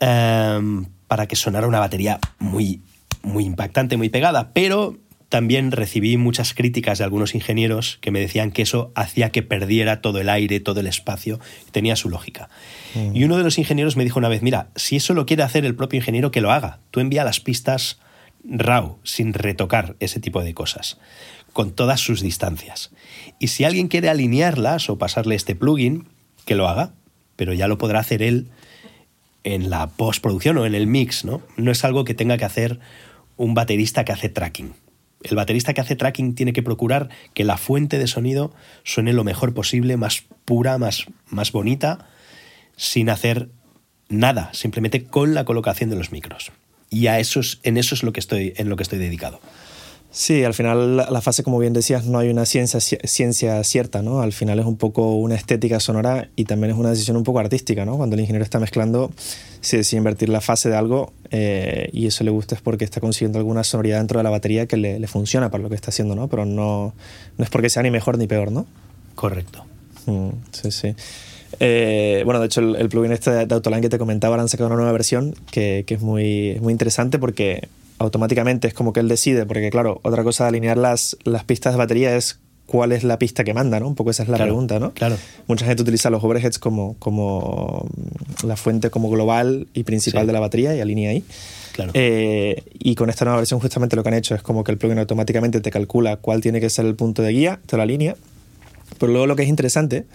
Em, para que sonara una batería muy, muy impactante, muy pegada, pero también recibí muchas críticas de algunos ingenieros que me decían que eso hacía que perdiera todo el aire, todo el espacio, tenía su lógica. Mm. Y uno de los ingenieros me dijo una vez, mira, si eso lo quiere hacer el propio ingeniero, que lo haga. Tú envía las pistas RAW, sin retocar ese tipo de cosas, con todas sus distancias. Y si alguien quiere alinearlas o pasarle este plugin, que lo haga, pero ya lo podrá hacer él en la postproducción o en el mix, ¿no? No es algo que tenga que hacer un baterista que hace tracking. El baterista que hace tracking tiene que procurar que la fuente de sonido suene lo mejor posible, más pura, más, más bonita, sin hacer nada, simplemente con la colocación de los micros. Y a eso en eso es lo que estoy, en lo que estoy dedicado. Sí, al final la fase, como bien decías, no hay una ciencia, ciencia cierta, ¿no? Al final es un poco una estética sonora y también es una decisión un poco artística, ¿no? Cuando el ingeniero está mezclando, si decide invertir la fase de algo eh, y eso le gusta es porque está consiguiendo alguna sonoridad dentro de la batería que le, funciona para lo que está haciendo, ¿no? Pero no, no es porque sea ni mejor ni peor, ¿no? Correcto. Mm, sí, sí. Eh, bueno, de hecho, el, plugin este de Autoline que te comentaba, han sacado una nueva versión que, que es muy, muy interesante porque automáticamente es como que él decide, porque claro, otra cosa de alinear las, las pistas de batería es cuál es la pista que manda, ¿no? Un poco esa es la pregunta, ¿no? Claro. Mucha gente utiliza los overheads como, como la fuente como global y principal de la batería y alinea ahí. Claro. Eh, y con esta nueva versión justamente lo que han hecho es como que el plugin automáticamente te calcula cuál tiene que ser el punto de guía, te lo alinea. Pero luego lo que es interesante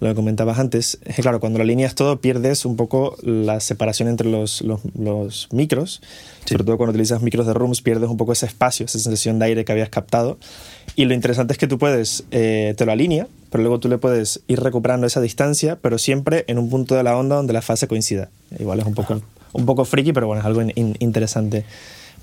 lo que comentabas antes, es que claro, cuando lo alineas todo pierdes un poco la separación entre los, los, micros, sobre todo cuando utilizas micros de rooms pierdes un poco ese espacio, esa sensación de aire que habías captado. Y lo interesante es que tú puedes, eh, te lo alinea, pero luego tú le puedes ir recuperando esa distancia, pero siempre en un punto de la onda donde la fase coincida. Igual es un poco, un poco friki, pero bueno, es algo interesante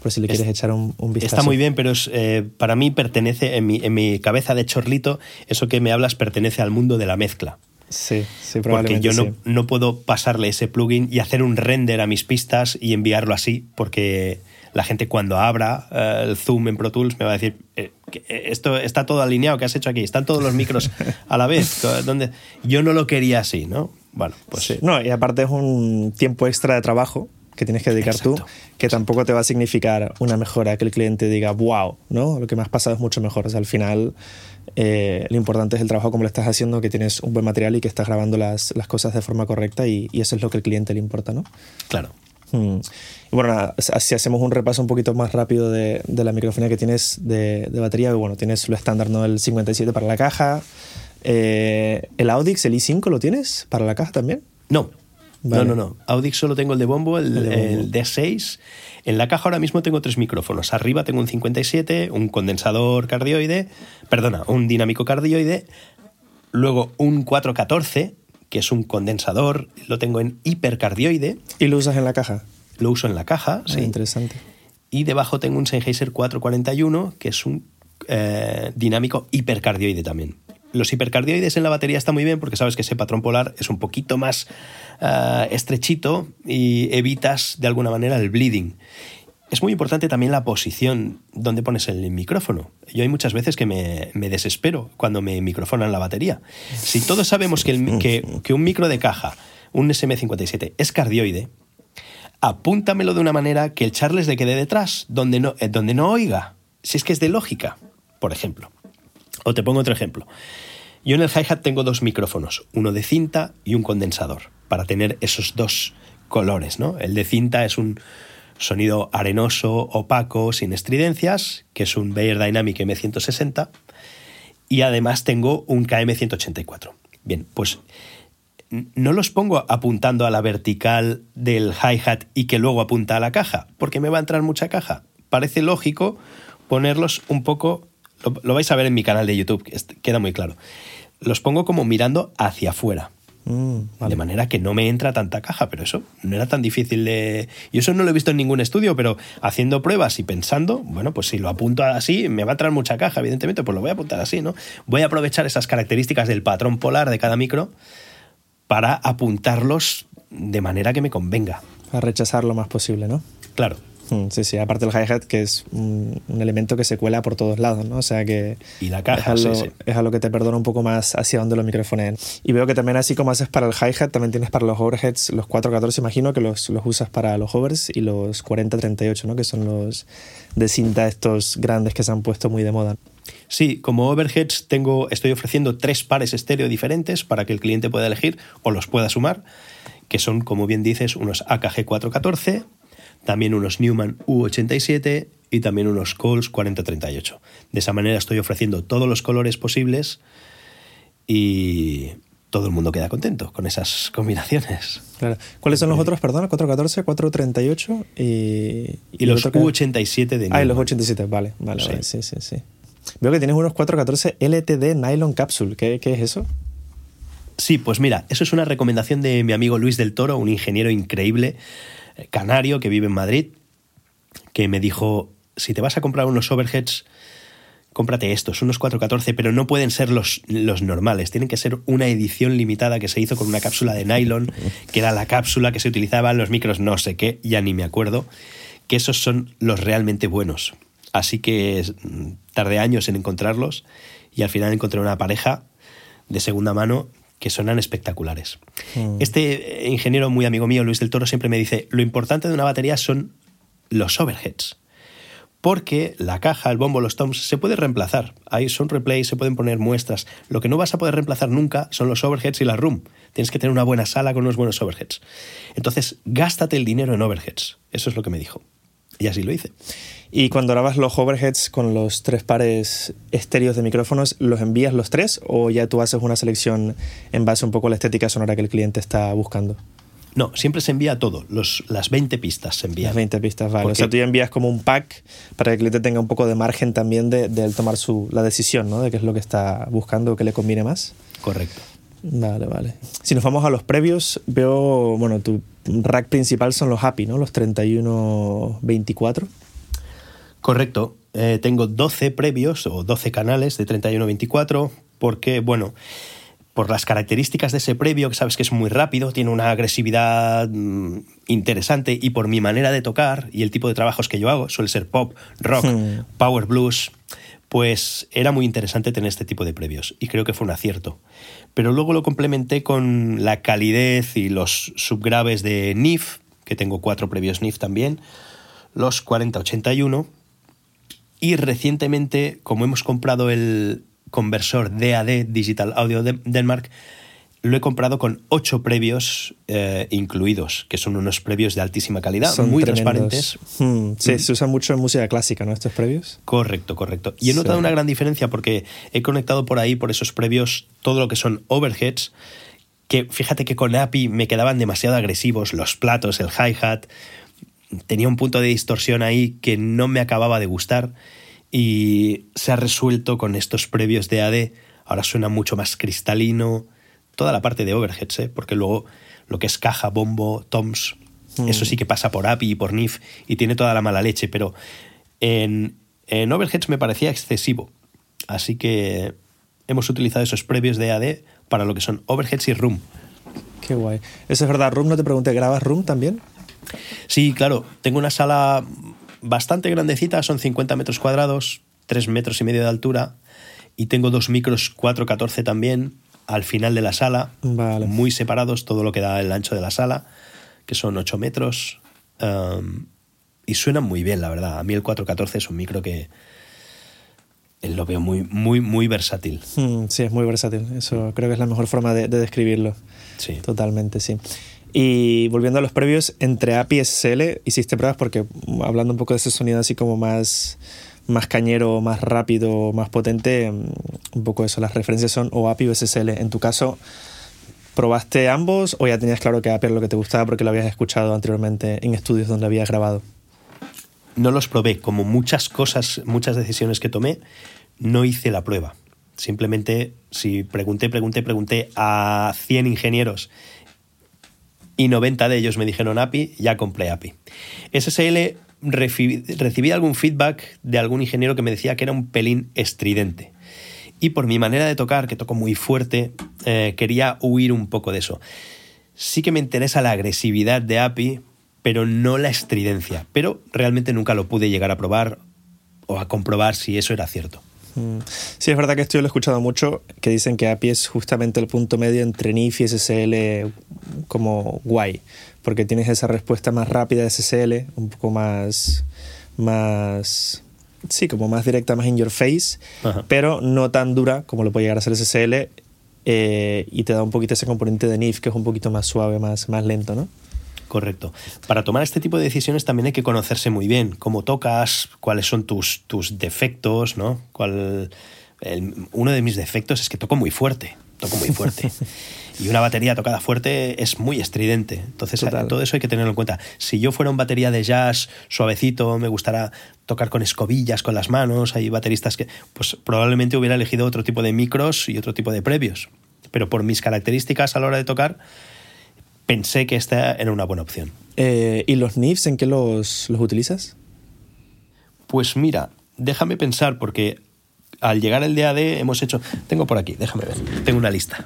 por si le quieres echar un, vistazo. Está muy bien, pero eh, para mí pertenece, en mi, en mi cabeza de chorlito, eso que me hablas pertenece al mundo de la mezcla. Sí, sí, probablemente. Porque yo no, no, puedo pasarle ese plugin y hacer un render a mis pistas y enviarlo así, porque la gente cuando abra eh, el Zoom en Pro Tools me va a decir, eh, esto está todo alineado, ¿qué has hecho aquí? Están todos los micros a la vez. donde Yo no lo quería así, ¿no? Bueno, pues... Sí. No, y aparte es un tiempo extra de trabajo que tienes que dedicar tú, que tampoco te va a significar una mejora que el cliente diga, wow, ¿no? Lo que me has pasado es mucho mejor. O sea, al final eh, lo importante es el trabajo como lo estás haciendo, que tienes un buen material y que estás grabando las, las cosas de forma correcta y, eso es lo que al cliente le importa, ¿no? Claro. Hmm. Y bueno, si hacemos un repaso un poquito más rápido de, de la microfonía que tienes de, de, batería, bueno, tienes lo estándar, ¿no? El 57 para la caja. Eh, ¿El Audix, el i5 lo tienes para la caja también? No, no, no, no. Audix solo tengo el de bombo, el, D6. En la caja ahora mismo tengo tres micrófonos. Arriba tengo un 57, un condensador cardioide, perdona, un dinámico cardioide. Luego un 414, que es un condensador, lo tengo en hipercardioide. ¿Y lo usas en la caja? Lo uso en la caja, ah, sí. Interesante. Y debajo tengo un Sennheiser 441, que es un eh, dinámico hipercardioide también los hipercardioides en la batería está muy bien porque sabes que ese patrón polar es un poquito más eh, estrechito y evitas de alguna manera el bleeding. Es muy importante también la posición donde pones el micrófono. Yo hay muchas veces que me, desespero cuando me microfonan la batería. Si todos sabemos que, que, un micro de caja, un SM57, es cardioide, apúntamelo de una manera que el Charles le quede detrás, donde no, eh, donde no oiga. Si es que es de lógica, por ejemplo. O te pongo otro ejemplo. Yo en el hi-hat tengo dos micrófonos, uno de cinta y un condensador, para tener esos dos colores, ¿no? El de cinta es un sonido arenoso, opaco, sin estridencias, que es un Bayer Dynamic M160, y además tengo un KM184. Bien, pues no los pongo apuntando a la vertical del hi-hat y que luego apunta a la caja, porque me va a entrar mucha caja. Parece lógico ponerlos un poco, lo, vais a ver en mi canal de YouTube, queda muy claro los pongo como mirando hacia afuera. Mm, de manera que no me entra tanta caja, pero eso no era tan difícil de... Y eso no lo he visto en ningún estudio, pero haciendo pruebas y pensando, bueno, pues si lo apunto así, me va a traer mucha caja, evidentemente, pues lo voy a apuntar así, ¿no? Voy a aprovechar esas características del patrón polar de cada micro para apuntarlos de manera que me convenga. A rechazar lo más posible, ¿no? Claro. Sí, sí, aparte del hi-hat, que es un, elemento que se cuela por todos lados, ¿no? O sea que. Y la caja, es algo, es algo que te perdona un poco más hacia donde lo microfoneen. Y veo que también, así como haces para el hi-hat, también tienes para los overheads los 414, imagino que los, los usas para los hovers y los 4038, ¿no? Que son los de cinta estos grandes que se han puesto muy de moda. Sí, como overheads tengo, estoy ofreciendo tres pares estéreo diferentes para que el cliente pueda elegir o los pueda sumar, que son, como bien dices, unos AKG 414 también unos Newman U87 y también unos Coles 4038. De esa manera estoy ofreciendo todos los colores posibles y todo el mundo queda contento con esas combinaciones. ¿Cuáles son los otros, perdona? 414, 438 y... Y los U87 de Newman. Ah, y los U87, vale, vale, vale, sí, sí, sí. Veo que tienes unos 414 LTD Nylon Capsule. ¿Qué, ¿Qué, es eso? Sí, pues mira, eso es una recomendación de mi amigo Luis del Toro, un ingeniero increíble canario que vive en Madrid, que me dijo, si te vas a comprar unos overheads, cómprate estos, unos 414, pero no pueden ser los, los normales, tienen que ser una edición limitada que se hizo con una cápsula de nylon, que era la cápsula que se utilizaba en los micros no sé qué, ya ni me acuerdo, que esos son los realmente buenos. Así que tardé años en encontrarlos y al final encontré una pareja de segunda mano que suenan espectaculares. Mm. Este ingeniero muy amigo mío, Luis del Toro, siempre me dice, lo importante de una batería son los overheads. Porque la caja, el bombo, los toms se puede reemplazar. Ahí son replays, se pueden poner muestras. Lo que no vas a poder reemplazar nunca son los overheads y la room. Tienes que tener una buena sala con unos buenos overheads. Entonces, gástate el dinero en overheads. Eso es lo que me dijo. Y así lo hice. Y cuando grabas los overheads con los tres pares estéreos de micrófonos, ¿los envías los tres o ya tú haces una selección en base un poco a la estética sonora que el cliente está buscando? No, siempre se envía todo, los, las 20 pistas se envían. Las 20 pistas, vale. O sea, tú ya envías como un pack para que el cliente tenga un poco de margen también de, de tomar su, la decisión, ¿no? De qué es lo que está buscando o qué le conviene más. Correcto. Vale, vale. Si nos vamos a los previos, veo, bueno, tu rack principal son los Happy, ¿no? Los 3124. Correcto. Eh, tengo 12 previos o 12 canales de 31-24 porque, bueno, por las características de ese previo, que sabes que es muy rápido, tiene una agresividad mm, interesante y por mi manera de tocar y el tipo de trabajos que yo hago, suele ser pop, rock, hmm. power blues, pues era muy interesante tener este tipo de previos y creo que fue un acierto. Pero luego lo complementé con la calidez y los subgraves de NIF, que tengo cuatro previos NIF también, los 4081 y recientemente, como hemos comprado el conversor DAD, Digital Audio Denmark, lo he comprado con ocho previos eh, incluidos, que son unos previos de altísima calidad, muy transparentes. Hmm, sí, se usan mucho en música clásica, ¿no? Estos previos. Correcto, correcto. Y he notado una gran diferencia porque he conectado por ahí, por esos previos, todo lo que son overheads, que fíjate que con API me quedaban demasiado agresivos los platos, el hi-hat, tenía un punto de distorsión ahí que no me acababa de gustar y se ha resuelto con estos previos de AD. Ahora suena mucho más cristalino, toda la parte de overheads, ¿eh? porque luego lo que es caja, bombo, toms, mm. eso sí que pasa por API y por NIF y tiene toda la mala leche, pero en, en overheads me parecía excesivo. Así que hemos utilizado esos previos de AD para lo que son overheads y room. Qué guay. Eso es verdad, room, no te pregunté, ¿grabas room también? Sí, claro. Tengo una sala bastante grandecita, son 50 metros cuadrados, 3 metros y medio de altura, y tengo dos micros 414 también, al final de la sala, muy separados, todo lo que da el ancho de la sala, que son 8 metros. Um, y suenan muy bien, la verdad. A mí el 414 es un micro que lo veo muy, muy, muy versátil. Hmm, sí, es muy versátil. Eso creo que es la mejor forma de, describirlo. Sí. Totalmente, sí. Y volviendo a los previos, entre API y SSL, hiciste pruebas porque hablando un poco de ese sonido así como más más cañero, más rápido, más potente, mm, un poco eso, las referencias son o API o SSL. En tu caso, ¿probaste ambos o ya tenías claro que API era lo que te gustaba porque lo habías escuchado anteriormente en estudios donde habías grabado? No los probé, como muchas cosas, muchas decisiones que tomé, no hice la prueba. Simplemente, si pregunté, pregunté, pregunté a 100 ingenieros y 90 de ellos me dijeron API, ya compré API. SSL recibí, algún feedback de algún ingeniero que me decía que era un pelín estridente. Y por mi manera de tocar, que toco muy fuerte, eh, quería huir un poco de eso. Sí que me interesa la agresividad de API, pero no la estridencia. Pero realmente nunca lo pude llegar a probar o a comprobar si eso era cierto. Mm. Sí, es verdad que esto yo lo he escuchado mucho, que dicen que API es justamente el punto medio entre NIF y SSL como guay, porque tienes esa respuesta más rápida de SSL, un poco más, más, sí, como más directa, más in your face, pero no tan dura como lo puede llegar a ser SSL eh, y te da un poquito ese componente de NIF que es un poquito más suave, más, más lento, ¿no? Correcto. Para tomar este tipo de decisiones también hay que conocerse muy bien cómo tocas, cuáles son tus, tus defectos, ¿no? Cuál, uno de mis defectos es que toco muy fuerte, toco muy fuerte. y una batería tocada fuerte es muy estridente. Entonces, todo eso hay que tenerlo en cuenta. Si yo fuera un batería de jazz suavecito, me gustara tocar con escobillas, con las manos, hay bateristas que, pues probablemente hubiera elegido otro tipo de micros y otro tipo de previos. Pero por mis características a la hora de tocar, pensé que esta era una buena opción. Eh, ¿Y los NIFs en qué los, los utilizas? Pues mira, déjame pensar porque al llegar el DAD hemos hecho... Tengo por aquí, déjame ver. Tengo una lista.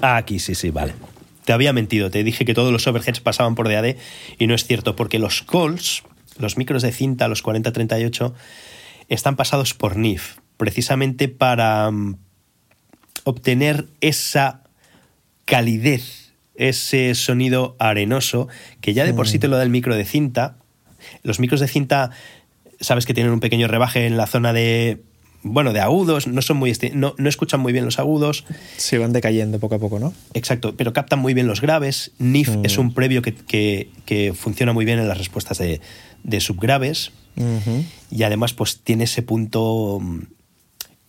Ah, aquí, sí, sí, vale. Te había mentido, te dije que todos los overheads pasaban por DAD y no es cierto porque los calls, los micros de cinta, los 4038, están pasados por NIF, precisamente para mm, obtener esa calidez ese sonido arenoso que ya de por sí te lo da el micro de cinta. Los micros de cinta, sabes que tienen un pequeño rebaje en la zona de bueno, de agudos, no son muy no, no, escuchan muy bien los agudos. Se van decayendo poco a poco, ¿no? Exacto, pero captan muy bien los graves. NIF mm. es un previo que, funciona muy bien en las respuestas de, subgraves. Y además, pues tiene ese punto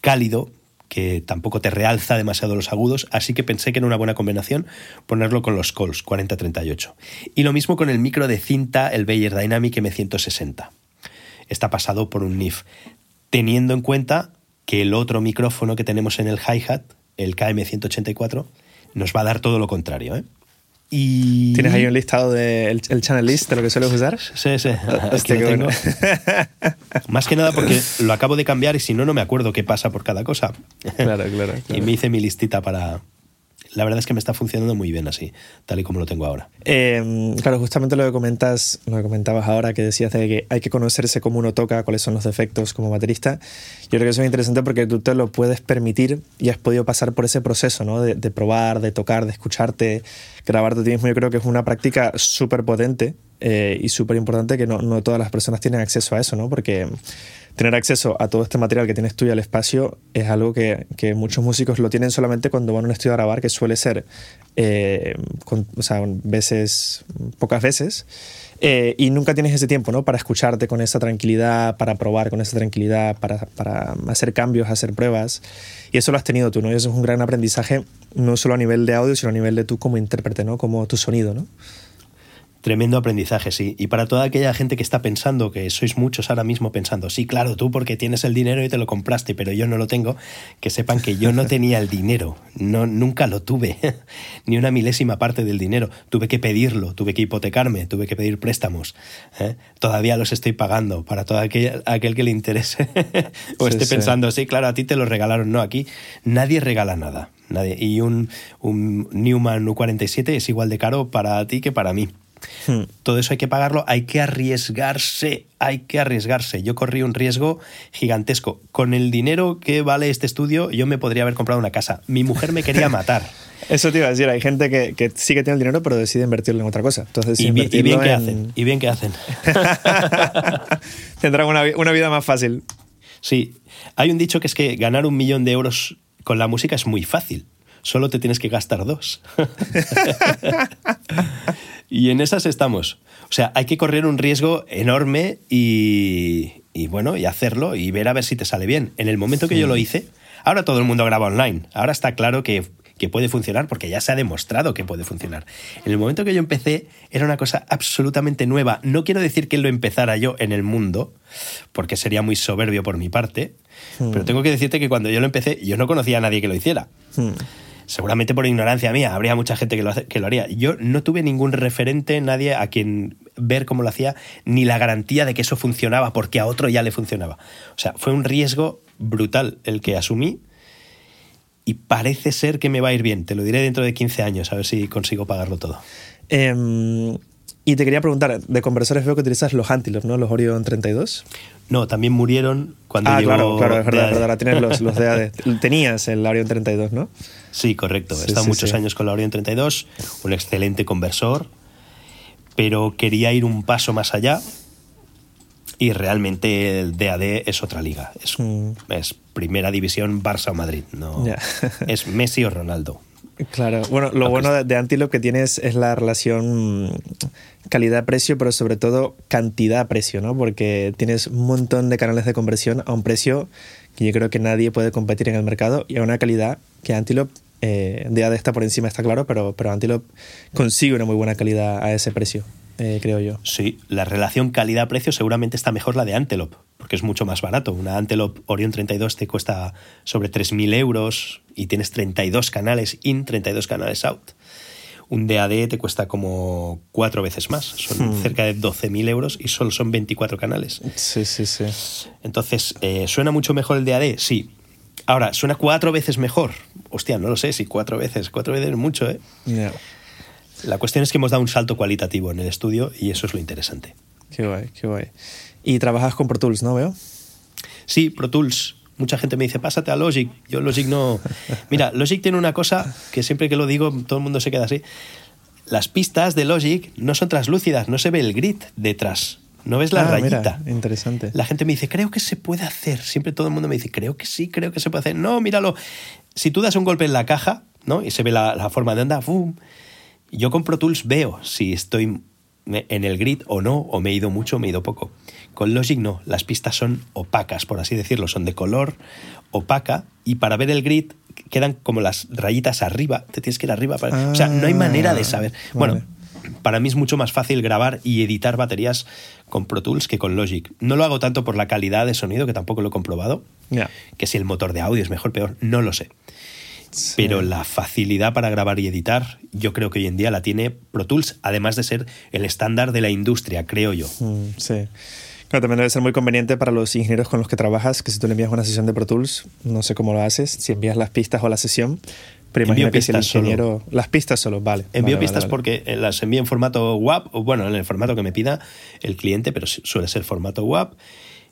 cálido que tampoco te realza demasiado los agudos, así que pensé que era una buena combinación ponerlo con los calls 4038. Y lo mismo con el micro de cinta, el Bayer Dynamic M160. Está pasado por un NIF, teniendo en cuenta que el otro micrófono que tenemos en el hi-hat, el KM184, nos va a dar todo lo contrario. ¿eh? Y... ¿Tienes ahí un listado del el channel list de lo que sueles usar? Sí, sí. Más que nada porque lo acabo de cambiar y si no, no me acuerdo qué pasa por cada cosa. Claro, claro, Y me hice mi listita para la verdad es que me está funcionando muy bien así, tal y como lo tengo ahora. Eh, claro, justamente lo que comentas, lo que comentabas ahora, que decías de que hay que conocerse cómo uno toca, cuáles son los defectos como baterista. Yo creo que eso es interesante porque tú te lo puedes permitir y has podido pasar por ese proceso, ¿no? De, de probar, de tocar, de escucharte, grabarte a ti mismo. Yo creo que es una práctica súper potente eh, y súper importante que no, no todas las personas tienen acceso a eso, ¿no? Porque tener acceso a todo este material que tienes tú y al espacio es algo que, muchos músicos lo tienen solamente cuando van a un estudio a grabar, que suele ser, eh, con, o sea, veces, pocas veces. Eh, y nunca tienes ese tiempo, ¿no? Para escucharte con esa tranquilidad, para probar con esa tranquilidad, para, para, hacer cambios, hacer pruebas. Y eso lo has tenido tú, ¿no? Y eso es un gran aprendizaje, no solo a nivel de audio, sino a nivel de tú como intérprete, ¿no? Como tu sonido, ¿no? Tremendo aprendizaje, sí. Y para toda aquella gente que está pensando, que sois muchos ahora mismo pensando, sí, claro, tú porque tienes el dinero y te lo compraste, pero yo no lo tengo, que sepan que yo no tenía el dinero, no, nunca lo tuve, ni una milésima parte del dinero. Tuve que pedirlo, tuve que hipotecarme, tuve que pedir préstamos. ¿eh? Todavía los estoy pagando para todo aquel, aquel que le interese o sí, esté pensando, sí. sí, claro, a ti te lo regalaron. No, aquí nadie regala nada. Nadie. Y un, un Newman U47 es igual de caro para ti que para mí. Hmm. Todo eso hay que pagarlo, hay que arriesgarse, hay que arriesgarse. Yo corrí un riesgo gigantesco. Con el dinero que vale este estudio, yo me podría haber comprado una casa. Mi mujer me quería matar. Eso te iba a decir, hay gente que, que, sí que tiene el dinero, pero decide invertirlo en otra cosa. Entonces, y, y bien en... que hacen, y bien que hacen. Tendrán una, una vida más fácil. Sí, hay un dicho que es que ganar un millón de euros con la música es muy fácil. Solo te tienes que gastar dos. Y en esas estamos. O sea, hay que correr un riesgo enorme y, y, bueno, y hacerlo y ver a ver si te sale bien. En el momento que sí. yo lo hice, ahora todo el mundo graba online. Ahora está claro que, que, puede funcionar porque ya se ha demostrado que puede funcionar. En el momento que yo empecé era una cosa absolutamente nueva. No quiero decir que lo empezara yo en el mundo, porque sería muy soberbio por mi parte, hmm. pero tengo que decirte que cuando yo lo empecé yo no conocía a nadie que lo hiciera. Hmm seguramente por ignorancia mía, habría mucha gente que lo, que lo, haría. Yo no tuve ningún referente, nadie a quien ver cómo lo hacía, ni la garantía de que eso funcionaba, porque a otro ya le funcionaba. O sea, fue un riesgo brutal el que asumí y parece ser que me va a ir bien. Te lo diré dentro de 15 años, a ver si consigo pagarlo todo. Eh, y te quería preguntar, de conversores veo que utilizas los Antelope, ¿no? Los Orion 32. No, también murieron cuando ah, llegó... claro, claro, es verdad, verdad, ahora tienes los, los. Tenías el Orion 32, ¿no? Sí, correcto. He estado sí, muchos sí. años con la Orion 32, un excelente conversor, pero quería ir un paso más allá y realmente el DAD es otra liga. Es, mm. es primera división Barça o Madrid, no yeah. es Messi o Ronaldo. Claro, bueno, lo bueno de, de Antelope que tienes es la relación calidad-precio, pero sobre todo cantidad-precio, ¿no? Porque tienes un montón de canales de conversión a un precio que yo creo que nadie puede competir en el mercado y a una calidad que Antelope, eh, de está por encima, está claro, pero, pero Antelope consigue una muy buena calidad a ese precio. Eh, creo yo. Sí, la relación calidad-precio seguramente está mejor la de Antelope, porque es mucho más barato. Una Antelope Orion 32 te cuesta sobre 3.000 euros y tienes 32 canales in, 32 canales out. Un DAD te cuesta como cuatro veces más, son hmm. cerca de 12.000 euros y solo son 24 canales. Sí, sí, sí. Entonces, eh, ¿suena mucho mejor el DAD? Sí. Ahora, ¿suena cuatro veces mejor? Hostia, no lo sé, si cuatro veces, cuatro veces es mucho, ¿eh? Yeah. La cuestión es que hemos dado un salto cualitativo en el estudio y eso es lo interesante. Qué guay, qué guay. Y trabajas con Pro Tools, ¿no veo? Sí, Pro Tools. Mucha gente me dice, pásate a Logic. Yo Logic no... Mira, Logic tiene una cosa que siempre que lo digo todo el mundo se queda así. Las pistas de Logic no son translúcidas, no se ve el grid detrás. No ves la ah, rayita. Mira, interesante. La gente me dice, creo que se puede hacer. Siempre todo el mundo me dice, creo que sí, creo que se puede hacer. No, míralo. Si tú das un golpe en la caja, ¿no? Y se ve la, la forma de onda, ¡fum! Yo con Pro Tools veo si estoy en el grid o no, o me he ido mucho o me he ido poco. Con Logic no, las pistas son opacas, por así decirlo, son de color opaca y para ver el grid quedan como las rayitas arriba, te tienes que ir arriba. Para... Ah, o sea, no hay manera de saber. Vale. Bueno, para mí es mucho más fácil grabar y editar baterías con Pro Tools que con Logic. No lo hago tanto por la calidad de sonido, que tampoco lo he comprobado, yeah. que si el motor de audio es mejor, peor, no lo sé. Sí. Pero la facilidad para grabar y editar, yo creo que hoy en día la tiene Pro Tools, además de ser el estándar de la industria, creo yo. Mm, sí. Claro, también debe ser muy conveniente para los ingenieros con los que trabajas que si tú le envías una sesión de Pro Tools, no sé cómo lo haces, si envías las pistas o la sesión, Pero envío pistas solo. Las pistas solo, vale. Envío pistas porque eh, las envío en formato WAP, o bueno, en el formato que me pida el cliente, pero suele ser formato WAP,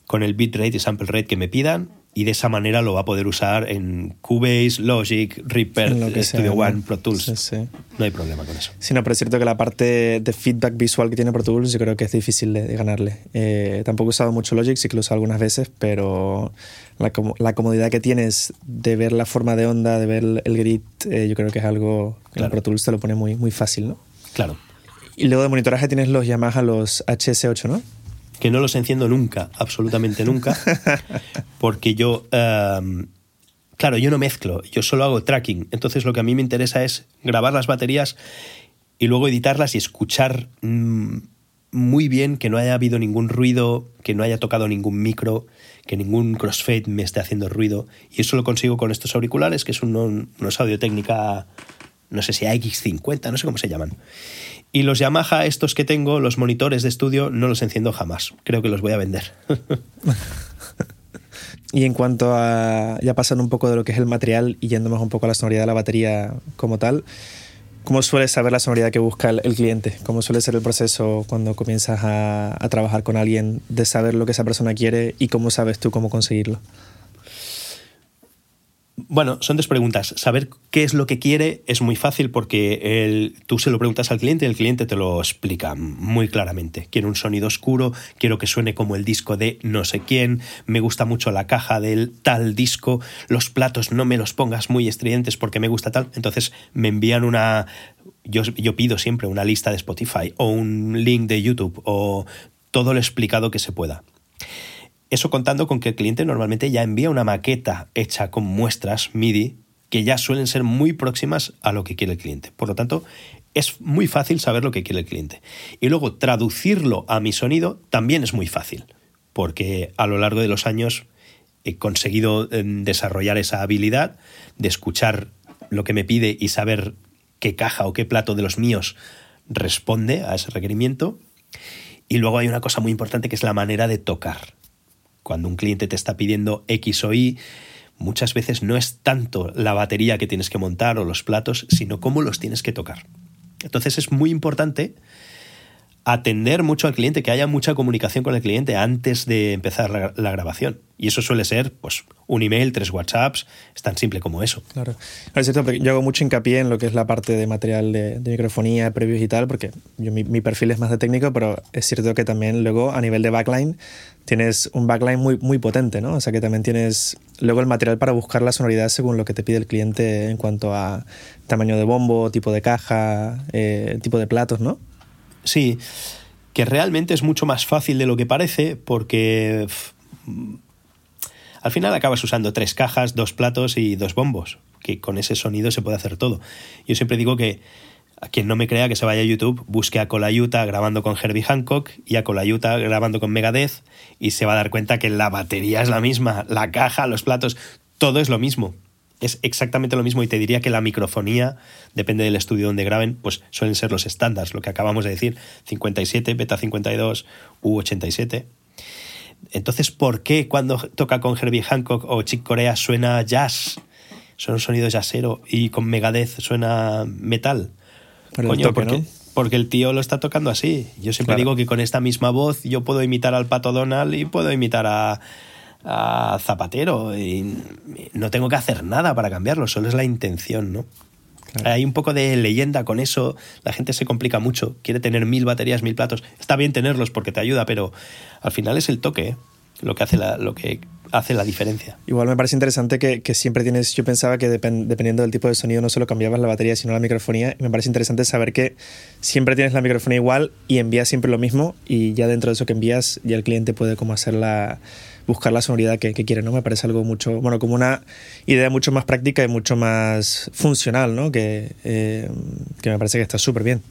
con el bitrate y sample rate que me pidan, y de esa manera lo va a poder usar en Cubase, Logic, Reaper, Studio One, Pro Tools. No hay problema con eso. Sí, no, pero es cierto que la parte de feedback visual que tiene Pro Tools yo creo que es difícil de, ganarle. Eh, tampoco he usado mucho Logic, sí que lo he usado algunas veces, pero la, la, comodidad que tienes de ver la forma de onda, de ver el, grid, eh, yo creo que es algo que Pro Tools te lo pone muy, muy fácil, ¿no? Claro. Y luego de monitoraje tienes los Yamaha, los HS8, ¿no? Que no los enciendo nunca, absolutamente nunca, porque yo, em, claro, yo no mezclo, yo solo hago tracking, entonces lo que a mí me interesa es grabar las baterías y luego editarlas y escuchar mm, muy bien que no haya habido ningún ruido, que no haya tocado ningún micro, que ningún crossfade me esté haciendo ruido. Y eso lo consigo con estos auriculares, que es un, unos audio técnica, no sé si AX50, no sé cómo se llaman. Y los Yamaha, estos que tengo, los monitores de estudio, no los enciendo jamás. Creo que los voy a vender. y en cuanto a, ya pasando un poco de lo que es el material y yendo más un poco a la sonoridad de la batería como tal, ¿cómo sueles saber la sonoridad que busca el, cliente? ¿Cómo suele ser el proceso cuando comienzas a, trabajar con alguien de saber lo que esa persona quiere y cómo sabes tú cómo conseguirlo? Bueno, son dos preguntas. Saber qué es lo que quiere es muy fácil porque tú se lo preguntas al cliente y el cliente te lo explica muy claramente. Quiero un sonido oscuro, quiero que suene como el disco de no sé quién, me gusta mucho la caja del tal disco, los platos no me los pongas muy estridentes porque me gusta tal. Entonces me envían una... Yo, yo pido siempre una lista de Spotify o un link de YouTube o todo lo explicado que se pueda. Eso contando con que el cliente normalmente ya envía una maqueta hecha con muestras MIDI que ya suelen ser muy próximas a lo que quiere el cliente. Por lo tanto, es muy fácil saber lo que quiere el cliente. Y luego traducirlo a mi sonido también es muy fácil, porque a lo largo de los años he conseguido em, desarrollar esa habilidad de escuchar lo que me pide y saber qué caja o qué plato de los míos responde a ese requerimiento. Y luego hay una cosa muy importante que es la manera de tocar cuando un cliente te está pidiendo X o Y, muchas veces no es tanto la batería que tienes que montar o los platos, sino cómo los tienes que tocar. Entonces es muy importante atender mucho al cliente, que haya mucha comunicación con el cliente antes de empezar la, grabación. Y eso suele ser pues, un email, tres WhatsApps, es tan simple como eso. Claro. Es cierto, yo hago mucho hincapié en lo que es la parte de material de, microfonía, previos y tal, porque yo, mi, mi, perfil es más de técnico, pero es cierto que también luego a nivel de backline tienes un backline muy, muy potente, ¿no? O sea que también tienes luego el material para buscar la sonoridad según lo que te pide el cliente en cuanto a tamaño de bombo, tipo de caja, eh, tipo de platos, ¿no? Sí, que realmente es mucho más fácil de lo que parece porque al final acabas usando tres cajas, dos platos y dos bombos, que con ese sonido se puede hacer todo. Yo siempre digo que a quien no me crea que se vaya a YouTube, busque a Colayuta grabando con Herbie Hancock y a Colayuta grabando con Megadeth y se va a dar cuenta que la batería es la misma, la caja, los platos, todo es lo mismo. Es exactamente lo mismo y te diría que la microfonía, depende del estudio donde graben, pues suelen ser los estándares, lo que acabamos de decir, 57, beta 52, U87. Entonces, ¿por qué cuando toca con Herbie Hancock o Chick Corea suena jazz? Son sonidos jazzero y con Megadeth suena metal Coño, porque, el tío lo está tocando así. Yo siempre digo que con esta misma voz yo puedo imitar al Pato Donald y puedo imitar a, Zapatero y no tengo que hacer nada para cambiarlo, solo es la intención, ¿no? Hay un poco de leyenda con eso, la gente se complica mucho, quiere tener mil baterías, mil platos. Está bien tenerlos porque te ayuda, pero al final es el toque. ¿eh? lo que hace la, lo que hace la diferencia. Igual me parece interesante que, que siempre tienes, yo pensaba que dependiendo del tipo de sonido no solo cambiabas la batería sino la microfonía, y me parece interesante saber que siempre tienes la microfonía igual y envías siempre lo mismo y ya dentro de eso que envías ya el cliente puede como hacer la buscar la sonoridad que, que quiere, ¿no? Me parece algo mucho, bueno, como una idea mucho más práctica y mucho más funcional, ¿no? Que, eh, que me parece que está súper bien.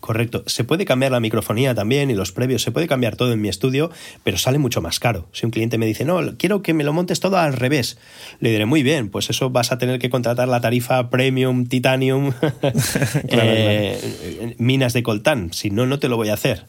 Correcto. Se puede cambiar la microfonía también y los previos, se puede cambiar todo en mi estudio, pero sale mucho más caro. Si un cliente me dice, no, quiero que me lo montes todo al revés, le diré, muy bien, pues eso vas a tener que contratar la tarifa Premium, Titanium, eh, minas de coltán, si no, no te lo voy a hacer.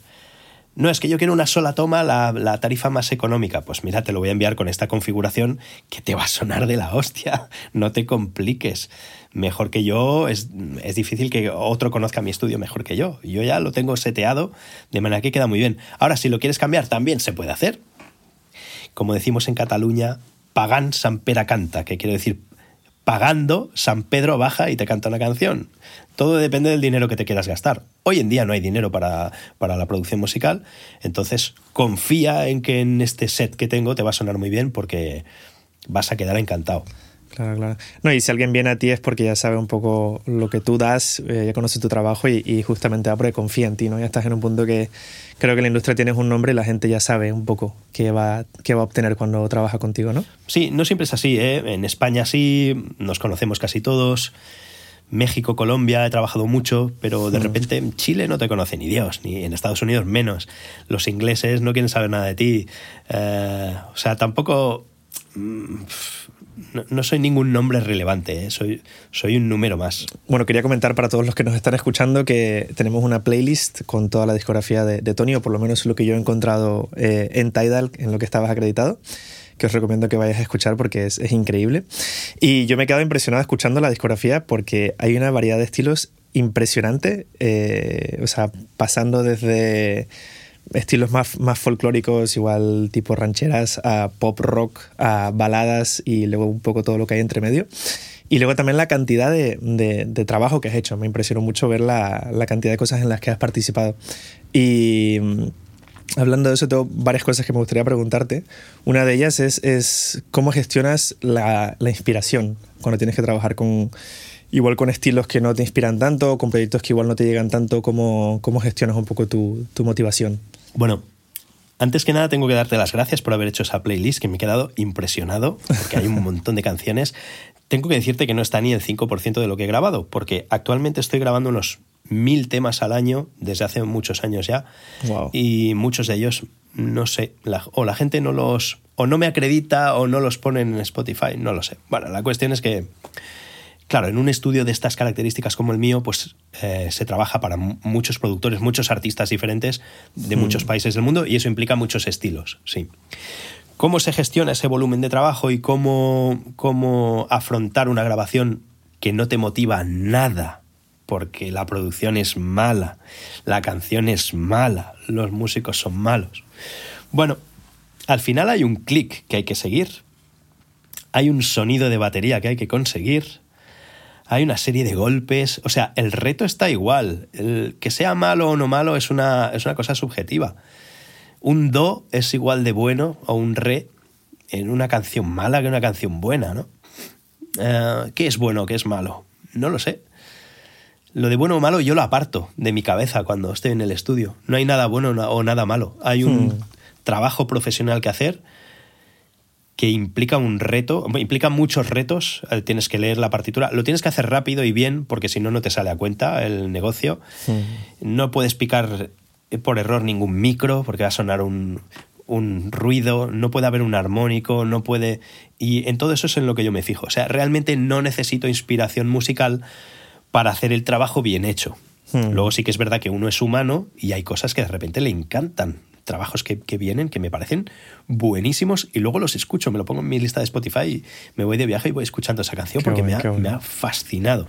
No, es que yo quiero una sola toma, la, la, tarifa más económica. Pues mira, te lo voy a enviar con esta configuración que te va a sonar de la hostia. No te compliques. Mejor que yo, es, es difícil que otro conozca mi estudio mejor que yo. Yo ya lo tengo seteado de manera que queda muy bien. Ahora, si lo quieres cambiar, también se puede hacer. Como decimos en Cataluña, pagan San canta, que quiere decir pagando, San Pedro baja y te canta una canción. Todo depende del dinero que te quieras gastar. Hoy en día no hay dinero para, para, la producción musical, entonces confía en que en este set que tengo te va a sonar muy bien porque vas a quedar encantado. Claro, claro. No, y si alguien viene a ti es porque ya sabe un poco lo que tú das, eh, ya conoce tu trabajo y, y, justamente va porque confía en ti, ¿no? Ya estás en un punto que creo que la industria tienes un nombre y la gente ya sabe un poco qué va, qué va a obtener cuando trabaja contigo, ¿no? Sí, no siempre es así, ¿eh? En España sí, nos conocemos casi todos. México, Colombia, he trabajado mucho, pero de mm. repente en Chile no te conoce ni Dios, ni en Estados Unidos menos. Los ingleses no quieren saber nada de ti. Eh, o sea, tampoco... Mm, no, no, soy ningún nombre relevante, ¿eh? soy, soy un número más. Bueno, quería comentar para todos los que nos están escuchando que tenemos una playlist con toda la discografía de, de Tony, o por lo menos lo que yo he encontrado eh, en Tidal, en lo que estabas acreditado que os recomiendo que vayáis a escuchar porque es, es, increíble. Y yo me he quedado impresionado escuchando la discografía porque hay una variedad de estilos impresionante, eh, o sea, pasando desde estilos más, más folclóricos, igual tipo rancheras, a pop rock, a baladas y luego un poco todo lo que hay entre medio. Y luego también la cantidad de, de, de trabajo que has hecho. Me impresionó mucho ver la, la, cantidad de cosas en las que has participado. Y mm, hablando de eso, tengo varias cosas que me gustaría preguntarte. Una de ellas es, es cómo gestionas la, la inspiración cuando tienes que trabajar con, igual con estilos que no te inspiran tanto, con proyectos que igual no te llegan tanto, ¿cómo, cómo gestionas un poco tu, tu, motivación? Bueno, antes que nada tengo que darte las gracias por haber hecho esa playlist, que me he quedado impresionado, porque hay un montón de canciones. Tengo que decirte que no está ni el 5% de lo que he grabado, porque actualmente estoy grabando unos mil temas al año desde hace muchos años ya. Wow. Y muchos de ellos, no sé, la, o la gente no los, o no me acredita o no los ponen en Spotify, no lo sé. Bueno, la cuestión es que Claro, en un estudio de estas características como el mío, pues eh, se trabaja para muchos productores, muchos artistas diferentes de mm. muchos países del mundo y eso implica muchos estilos, sí. ¿Cómo se gestiona ese volumen de trabajo y cómo, cómo afrontar una grabación que no te motiva nada? Porque la producción es mala, la canción es mala, los músicos son malos. Bueno, al final hay un clic que hay que seguir, hay un sonido de batería que hay que conseguir, hay una serie de golpes. O sea, el reto está igual. El que sea malo o no malo es una, es una cosa subjetiva. Un do es igual de bueno o un re en una canción mala que una canción buena, ¿no? Uh, ¿Qué es bueno, qué es malo? No lo sé. Lo de bueno o malo yo lo aparto de mi cabeza cuando estoy en el estudio. No hay nada bueno o nada malo. Hay un hmm. trabajo profesional que hacer que implica un reto, implica muchos retos, eh, tienes que leer la partitura, lo tienes que hacer rápido y bien porque si no, no te sale a cuenta el negocio. Sí. No puedes picar por error ningún micro porque va a sonar un, un ruido, no puede haber un armónico, no puede... Y en todo eso es en lo que yo me fijo. O sea, realmente no necesito inspiración musical para hacer el trabajo bien hecho. Hmm. Luego sí que es verdad que uno es humano y hay cosas que de repente le encantan trabajos que, que, vienen que me parecen buenísimos y luego los escucho, me lo pongo en mi lista de Spotify y me voy de viaje y voy escuchando esa canción qué porque bueno, me, ha, bueno. me, ha, fascinado.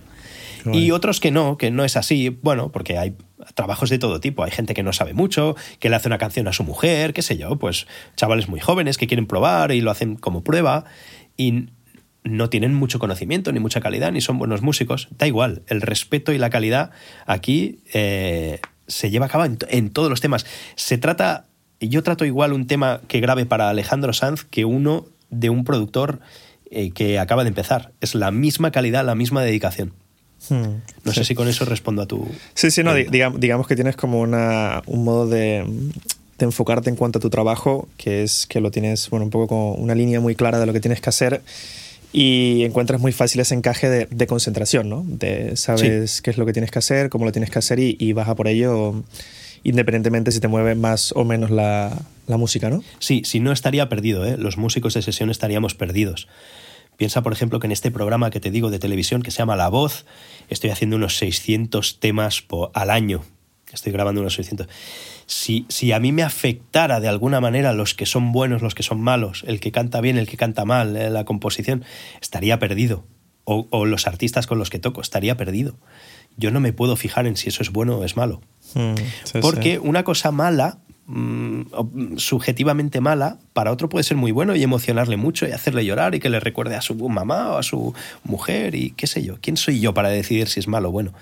Y otros que no, que no es así, bueno, porque hay trabajos de todo tipo. Hay gente que no sabe mucho, que le hace una canción a su mujer, qué sé yo, pues chavales muy jóvenes que quieren probar y lo hacen como prueba y no tienen mucho conocimiento, ni mucha calidad, ni son buenos músicos. Da igual, el respeto y la calidad aquí eh, se lleva a cabo en, en, todos los temas. Se trata, yo trato igual un tema que grabe para Alejandro Sanz que uno de un productor eh, que acaba de empezar. Es la misma calidad, la misma dedicación. Hmm, no sí. sé si con eso respondo a tu... Sí, sí, no, digamos, digamos que tienes como una, un modo de, de, enfocarte en cuanto a tu trabajo, que es que lo tienes, bueno, un poco como una línea muy clara de lo que tienes que hacer y encuentras muy fácil ese encaje de, de concentración, ¿no? De sabes sí. qué es lo que tienes que hacer, cómo lo tienes que hacer y, y vas a por ello independientemente si te mueve más o menos la, la música, ¿no? Sí, si no estaría perdido, ¿eh? Los músicos de sesión estaríamos perdidos. Piensa, por ejemplo, que en este programa que te digo de televisión que se llama La Voz, estoy haciendo unos 600 temas por, al año. estoy grabando unos 600. Si, si a mí me afectara de alguna manera los que son buenos, los que son malos, el que canta bien, el que canta mal, eh, la composición, estaría perdido. O, o, los artistas con los que toco, estaría perdido. Yo no me puedo fijar en si eso es bueno o es malo. Mm, Porque una cosa mala Mm, subjetivamente mala, para otro puede ser muy bueno y emocionarle mucho y hacerle llorar y que le recuerde a su mamá o a su mujer y qué sé yo. ¿Quién soy yo para decidir si es malo o bueno?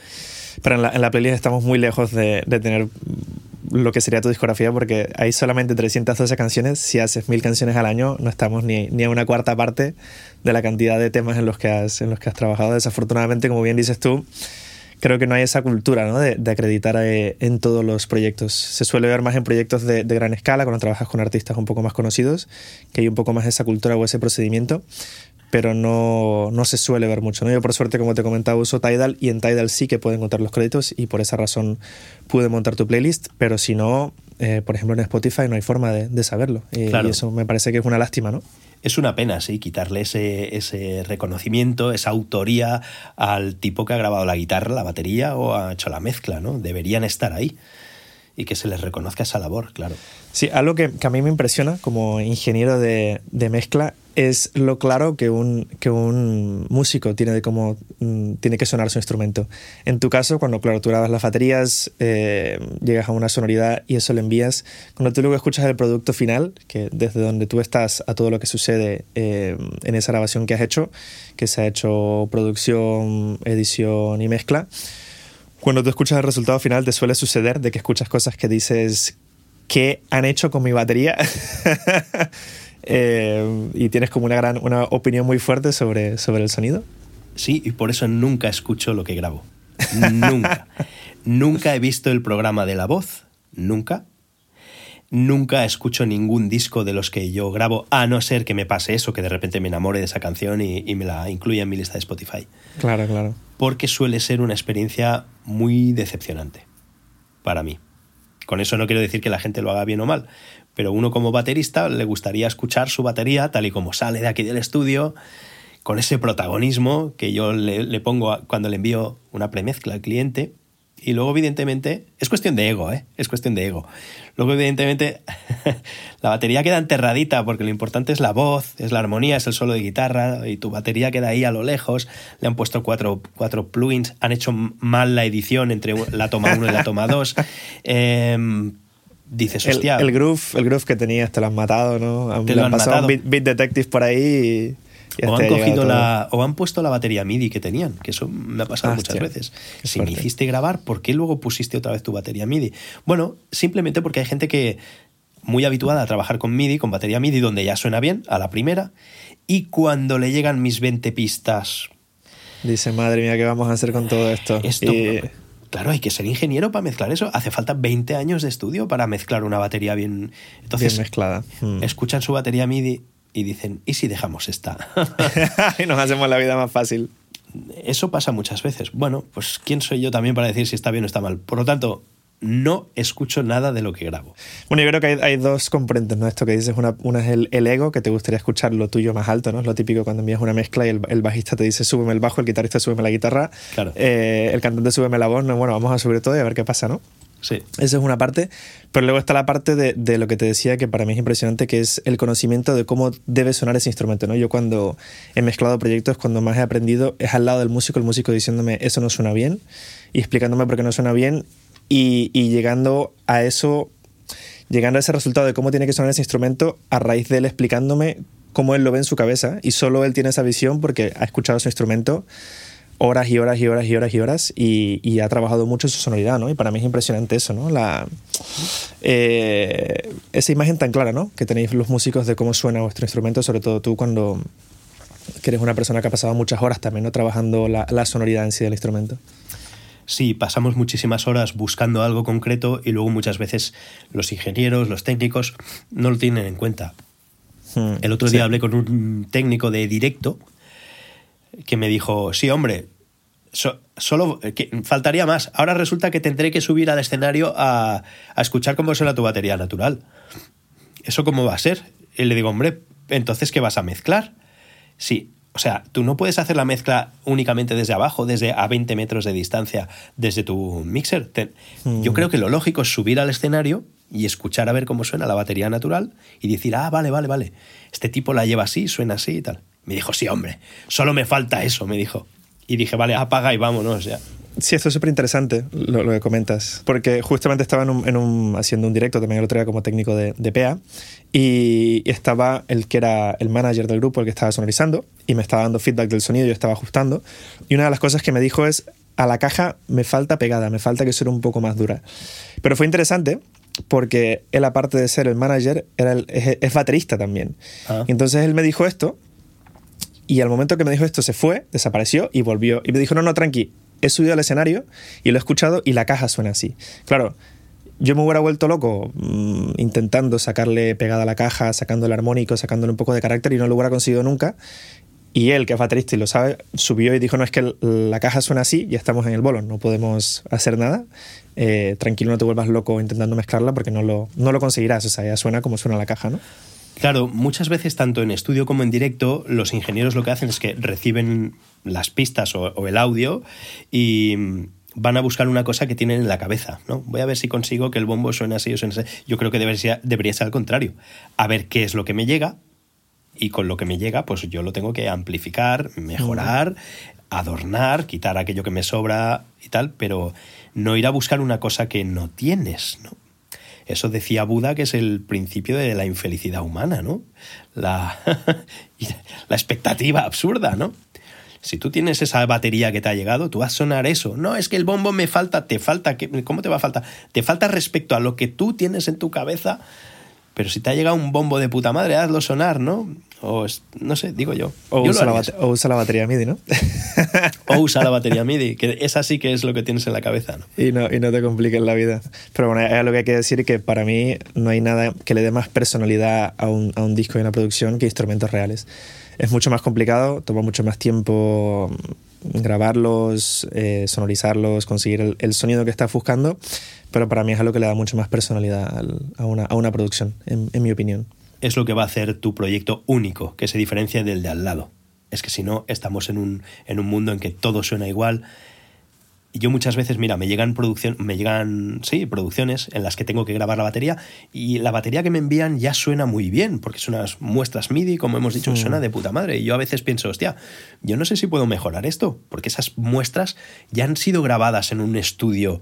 Pero en la, en la playlist estamos muy lejos de, de, tener lo que sería tu discografía porque hay solamente 312 canciones. Si haces mil canciones al año, no estamos ni, ni, a una cuarta parte de la cantidad de temas en los que has, en los que has trabajado. Desafortunadamente, como bien dices tú, creo que no hay esa cultura ¿no? de, de, acreditar eh, en todos los proyectos. Se suele ver más en proyectos de, de, gran escala, cuando trabajas con artistas un poco más conocidos, que hay un poco más esa cultura o ese procedimiento, pero no, no se suele ver mucho. ¿no? Yo por suerte, como te comentaba, uso Tidal y en Tidal sí que puedo encontrar los créditos y por esa razón pude montar tu playlist, pero si no, eh, por ejemplo en Spotify no hay forma de, de saberlo. Y, claro. y eso me parece que es una lástima, ¿no? es una pena, sí, quitarle ese, ese, reconocimiento, esa autoría al tipo que ha grabado la guitarra, la batería o ha hecho la mezcla, ¿no? Deberían estar ahí y que se les reconozca esa labor, claro. Sí, algo que, que a mí me impresiona como ingeniero de, de, mezcla es lo claro que un, que un músico tiene de cómo mm, tiene que sonar su instrumento. En tu caso, cuando claro, tú grabas las baterías, eh, llegas a una sonoridad y eso lo envías. Cuando tú luego escuchas el producto final, que desde donde tú estás a todo lo que sucede eh, en esa grabación que has hecho, que se ha hecho producción, edición y mezcla, cuando tú escuchas el resultado final te suele suceder de que escuchas cosas que dices, ¿qué han hecho con mi batería? eh, y tienes como una gran una opinión muy fuerte sobre, sobre el sonido. Sí, y por eso nunca escucho lo que grabo. Nunca. nunca he visto el programa de la voz. Nunca. Nunca escucho ningún disco de los que yo grabo, a no ser que me pase eso, que de repente me enamore de esa canción y, y me la incluya en mi lista de Spotify. Claro, claro. Porque suele ser una experiencia muy decepcionante para mí. Con eso no quiero decir que la gente lo haga bien o mal, pero uno como baterista le gustaría escuchar su batería tal y como sale de aquí del estudio, con ese protagonismo que yo le, le pongo a, cuando le envío una premezcla al cliente. Y luego, evidentemente, es cuestión de ego, ¿eh? Es cuestión de ego. Luego, evidentemente, la batería queda enterradita porque lo importante es la voz, es la armonía, es el solo de guitarra y tu batería queda ahí a lo lejos. Le han puesto cuatro, cuatro plugins, han hecho mal la edición entre la toma 1 y la toma 2. Eh, dices, hostia. El, el, groove, el groove que tenías te lo han matado, ¿no? Te lo han pasado matado. Beat, Beat Detective por ahí y o han cogido la, o han puesto la batería MIDI que tenían, que eso me ha pasado muchas veces. Si me hiciste grabar, ¿por qué luego pusiste otra vez tu batería MIDI? Bueno, simplemente porque hay gente que muy habituada a trabajar con MIDI, con batería MIDI, donde ya suena bien a la primera, y cuando le llegan mis 20 pistas. Dice, madre mía, ¿qué vamos a hacer con todo esto? Esto. Y... Claro, hay que ser ingeniero para mezclar eso. Hace falta 20 años de estudio para mezclar una batería bien. Entonces, bien mezclada. Hmm. Escuchan su batería MIDI y dicen, ¿y si dejamos esta? y nos hacemos la vida más fácil. Eso pasa muchas veces. Bueno, pues ¿quién soy yo también para decir si está bien o está mal? Por lo tanto, no escucho nada de lo que grabo. Bueno, yo creo que hay, hay dos componentes, ¿no? Esto que dices, una, una es el, el, ego, que te gustaría escuchar lo tuyo más alto, ¿no? Es lo típico cuando envías una mezcla y el, el bajista te dice súbeme el bajo, el guitarrista súbeme la guitarra, claro. eh, el cantante súbeme la voz, no, bueno, vamos a subir todo y a ver qué pasa, ¿no? Sí. Esa es una parte, pero luego está la parte de, de, lo que te decía que para mí es impresionante, que es el conocimiento de cómo debe sonar ese instrumento. ¿no? Yo cuando he mezclado proyectos, cuando más he aprendido es al lado del músico, el músico diciéndome eso no suena bien y explicándome por qué no suena bien y, y llegando a eso, llegando a ese resultado de cómo tiene que sonar ese instrumento a raíz de él explicándome cómo él lo ve en su cabeza y solo él tiene esa visión porque ha escuchado su instrumento horas y horas y horas y horas y horas y, y, ha trabajado mucho su sonoridad, ¿no? Y para mí es impresionante eso, ¿no? La, eh, esa imagen tan clara, ¿no? Que tenéis los músicos de cómo suena vuestro instrumento, sobre todo tú cuando que eres una persona que ha pasado muchas horas también, ¿no? Trabajando la, la sonoridad en sí del instrumento. Sí, pasamos muchísimas horas buscando algo concreto y luego muchas veces los ingenieros, los técnicos no lo tienen en cuenta. Hmm, El otro día sí. hablé con un técnico de directo que me dijo, sí, hombre, so, solo que faltaría más. Ahora resulta que tendré que subir al escenario a, a, escuchar cómo suena tu batería natural. ¿Eso cómo va a ser? Y le digo, hombre, entonces, ¿qué vas a mezclar? Sí, O sea, tú no puedes hacer la mezcla únicamente desde abajo, desde a 20 metros de distancia, desde tu mixer. Yo mm. creo que lo lógico es subir al escenario y escuchar a ver cómo suena la batería natural y decir, ah, vale, vale, vale, este tipo la lleva así, suena así y tal. Me dijo, sí, hombre, solo me falta eso, me dijo. Y dije, vale, apaga y vámonos ya. Sí, esto es súper interesante lo, que comentas, porque justamente estaba en un, haciendo un directo también el otro día como técnico de, de PA y estaba el que era el manager del grupo, el que estaba sonorizando, y me estaba dando feedback del sonido, yo estaba ajustando, y una de las cosas que me dijo es, a la caja me falta pegada, me falta que sea un poco más dura. Pero fue interesante porque él aparte de ser el manager, era es, baterista también. Ah. entonces él me dijo esto, y al momento que me dijo esto se fue, desapareció y volvió. Y me dijo, no, no, tranqui, he subido al escenario y lo he escuchado y la caja suena así. Claro, yo me hubiera vuelto loco mm, intentando sacarle pegada a la caja, sacando el armónico, sacándole un poco de carácter y no lo hubiera conseguido nunca. Y él, que es baterista y lo sabe, subió y dijo, no, es que la caja suena así y estamos en el bolo, no podemos hacer nada. Eh, tranquilo, no te vuelvas loco intentando mezclarla porque no lo, no lo conseguirás. O sea, ya suena como suena la caja, ¿no? Claro, muchas veces, tanto en estudio como en directo, los ingenieros lo que hacen es que reciben las pistas o, el audio y van a buscar una cosa que tienen en la cabeza, ¿no? Voy a ver si consigo que el bombo suene así o suene así. Yo creo que debería, debería ser al contrario. A ver qué es lo que me llega y con lo que me llega, pues yo lo tengo que amplificar, mejorar, adornar, quitar aquello que me sobra y tal, pero no ir a buscar una cosa que no tienes, ¿no? Eso decía Buda que es el principio de la infelicidad humana, ¿no? La, la expectativa absurda, ¿no? Si tú tienes esa batería que te ha llegado, tú vas a sonar eso. No, es que el bombo me falta, te falta, ¿cómo te va a faltar? Te falta respecto a lo que tú tienes en tu cabeza, pero si te ha llegado un bombo de puta madre, hazlo sonar, ¿no? O no sé, digo yo. O, usa, la batería MIDI, ¿no? o usa la batería MIDI, que es así que es lo que tienes en la cabeza, ¿no? Y no, y no te compliques la vida. Pero bueno, es lo que hay que decir que para mí no hay nada que le dé más personalidad a un, a un disco y una producción que instrumentos reales es mucho más complicado, toma mucho más tiempo grabarlos, eh, sonorizarlos, conseguir el, sonido que estás buscando, pero para mí es algo que le da mucho más personalidad a, una, a una, producción, en, en mi opinión. Es lo que va a hacer tu proyecto único, que se diferencia del de al lado. Es que si no, estamos en un, en un mundo en que todo suena igual, y yo muchas veces, mira, me llegan producción, me llegan, sí, producciones en las que tengo que grabar la batería y la batería que me envían ya suena muy bien, porque son unas muestras MIDI, como hemos dicho, suena de puta madre. Y yo a veces pienso, hostia, yo no sé si puedo mejorar esto, porque esas muestras ya han sido grabadas en un estudio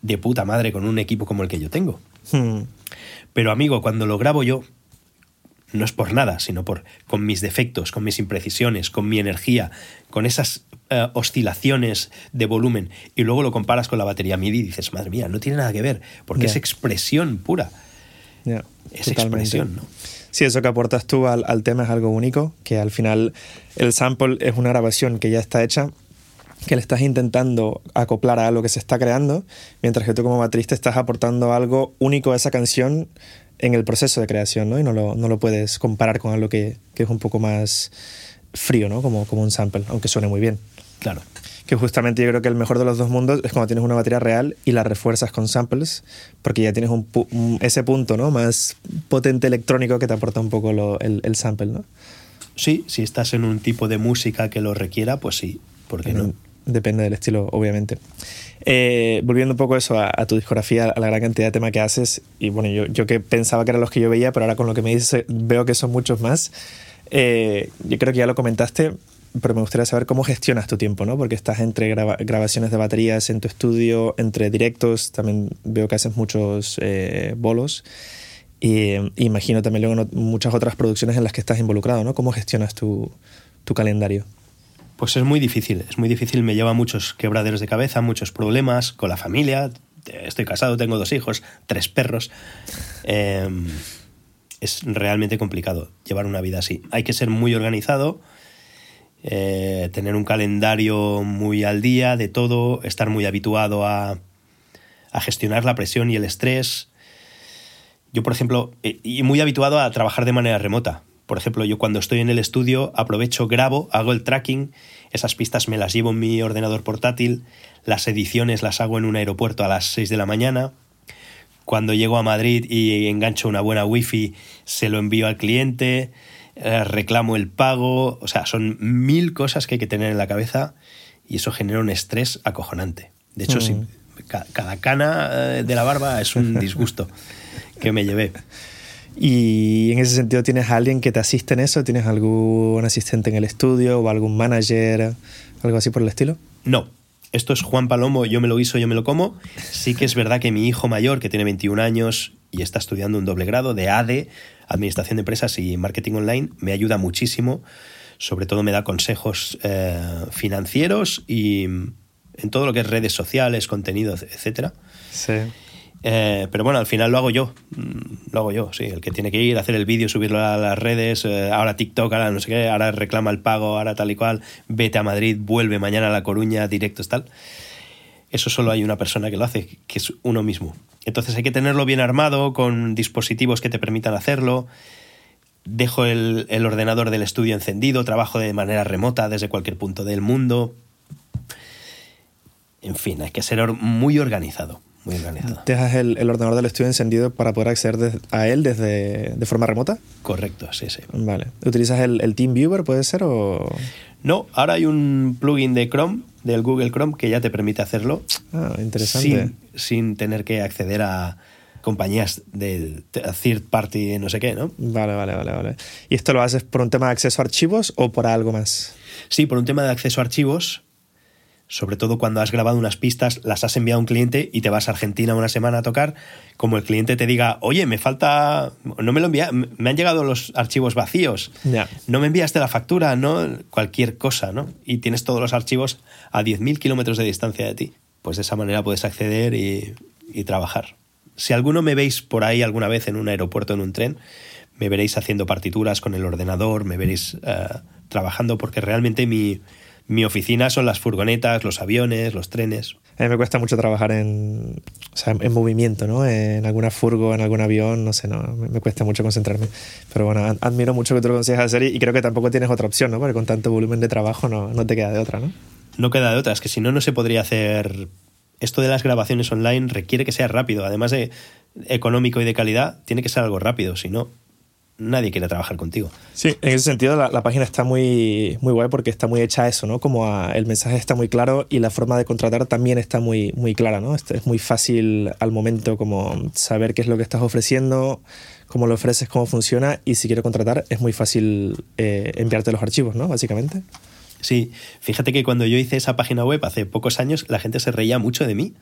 de puta madre con un equipo como el que yo tengo. Hmm. Pero amigo, cuando lo grabo yo, no es por nada, sino por con mis defectos, con mis imprecisiones, con mi energía, con esas eh, oscilaciones de volumen y luego lo comparas con la batería MIDI y dices, madre mía, no tiene nada que ver, porque es expresión pura. es expresión, ¿no? Sí, eso que aportas tú al, al, tema es algo único, que al final el sample es una grabación que ya está hecha, que le estás intentando acoplar a algo que se está creando, mientras que tú como baterista estás aportando algo único a esa canción en el proceso de creación, ¿no? Y no lo, no lo puedes comparar con algo que, que, es un poco más frío, ¿no? Como, como un sample, aunque suene muy bien. Claro. Que justamente yo creo que el mejor de los dos mundos es cuando tienes una batería real y la refuerzas con samples, porque ya tienes un, ese punto ¿no? más potente electrónico que te aporta un poco el, sample. ¿no? Sí, si estás en un tipo de música que lo requiera, pues sí, ¿por qué no? Depende del estilo, obviamente. Eh, volviendo un poco eso a, tu discografía, a la gran cantidad de temas que haces, y bueno, yo, yo que pensaba que eran los que yo veía, pero ahora con lo que me dices veo que son muchos más. Eh, yo creo que ya lo comentaste, pero me gustaría saber cómo gestionas tu tiempo, ¿no? Porque estás entre grabaciones de baterías en tu estudio, entre directos, también veo que haces muchos eh, bolos. Y imagino también luego muchas otras producciones en las que estás involucrado, ¿no? ¿Cómo gestionas tu, tu calendario? Pues es muy difícil, es muy difícil, me lleva muchos quebraderos de cabeza, muchos problemas con la familia. Estoy casado, tengo dos hijos, tres perros. Em, es realmente complicado llevar una vida así. Hay que ser muy organizado, eh, tener un calendario muy al día de todo, estar muy habituado a, gestionar la presión y el estrés. Yo, por ejemplo, eh, y muy habituado a trabajar de manera remota. Por ejemplo, yo cuando estoy en el estudio aprovecho, grabo, hago el tracking, esas pistas me las llevo en mi ordenador portátil, las ediciones las hago en un aeropuerto a las 6 de la mañana. Cuando llego a Madrid y engancho una buena wifi, se lo envío al cliente, eh, reclamo el pago, o sea, son mil cosas que hay que tener en la cabeza y eso genera un estrés acojonante. De hecho, mm. cada cana eh, de la barba es un disgusto que me llevé. Y en ese sentido, ¿tienes a alguien que te asiste en eso? ¿Tienes algún asistente en el estudio o algún manager, algo así por el estilo? No. Esto es Juan Palomo, yo me lo guiso, yo me lo como. Sí que es verdad que mi hijo mayor, que tiene 21 años y está estudiando un doble grado de ADE, Administración de Empresas y Marketing Online, me ayuda muchísimo. Sobre todo me da consejos eh, financieros y en todo lo que es redes sociales, contenidos, etc. Sí. Eh, pero bueno, al final lo hago yo. Mm, lo hago yo, sí. El que tiene que ir, hacer el vídeo, subirlo a las redes, eh, ahora TikTok, ahora no sé qué, ahora reclama el pago, ahora tal y cual, vete a Madrid, vuelve mañana a La Coruña, directos, tal. Eso solo hay una persona que lo hace, que es uno mismo. Entonces hay que tenerlo bien armado, con dispositivos que te permitan hacerlo. Dejo el, el ordenador del estudio encendido, trabajo de manera remota desde cualquier punto del mundo. En fin, hay que ser muy organizado muy organizado. ¿Dejas el, el, ordenador del estudio encendido para poder acceder a él desde de forma remota? Correcto, sí, sí. Vale. ¿Utilizas el, el TeamViewer, puede ser? O... No, ahora hay un plugin de Chrome, del Google Chrome, que ya te permite hacerlo. Ah, interesante. Sin, sin tener que acceder a compañías de third party, no sé qué, ¿no? Vale, vale, vale, vale. ¿Y esto lo haces por un tema de acceso a archivos o por algo más? Sí, por un tema de acceso a archivos sobre todo cuando has grabado unas pistas, las has enviado a un cliente y te vas a Argentina una semana a tocar, como el cliente te diga, oye, me falta, no me lo envía, me han llegado los archivos vacíos, no me enviaste la factura, ¿no? Cualquier cosa, ¿no? Y tienes todos los archivos a 10.000 kilómetros de distancia de ti. Pues de esa manera puedes acceder y, trabajar. Si alguno me veis por ahí alguna vez en un aeropuerto, en un tren, me veréis haciendo partituras con el ordenador, me veréis eh, trabajando porque realmente mi, mi oficina son las furgonetas, los aviones, los trenes. A mí me cuesta mucho trabajar en, o sea, en movimiento, ¿no? En alguna furgo, en algún avión, no sé, no, me, cuesta mucho concentrarme. Pero bueno, admiro mucho que tú lo consigas hacer y, creo que tampoco tienes otra opción, ¿no? Porque con tanto volumen de trabajo no, no te queda de otra, ¿no? No queda de otra, es que si no, no se podría hacer... Esto de las grabaciones online requiere que sea rápido, además de económico y de calidad, tiene que ser algo rápido, si no, nadie quiere trabajar contigo. Sí, en ese sentido la, página está muy, muy guay porque está muy hecha a eso, ¿no? Como el mensaje está muy claro y la forma de contratar también está muy, muy clara, ¿no? Es muy fácil al momento como saber qué es lo que estás ofreciendo, cómo lo ofreces, cómo funciona y si quiero contratar es muy fácil eh, enviarte los archivos, ¿no? Básicamente. Sí, fíjate que cuando yo hice esa página web hace pocos años la gente se reía mucho de mí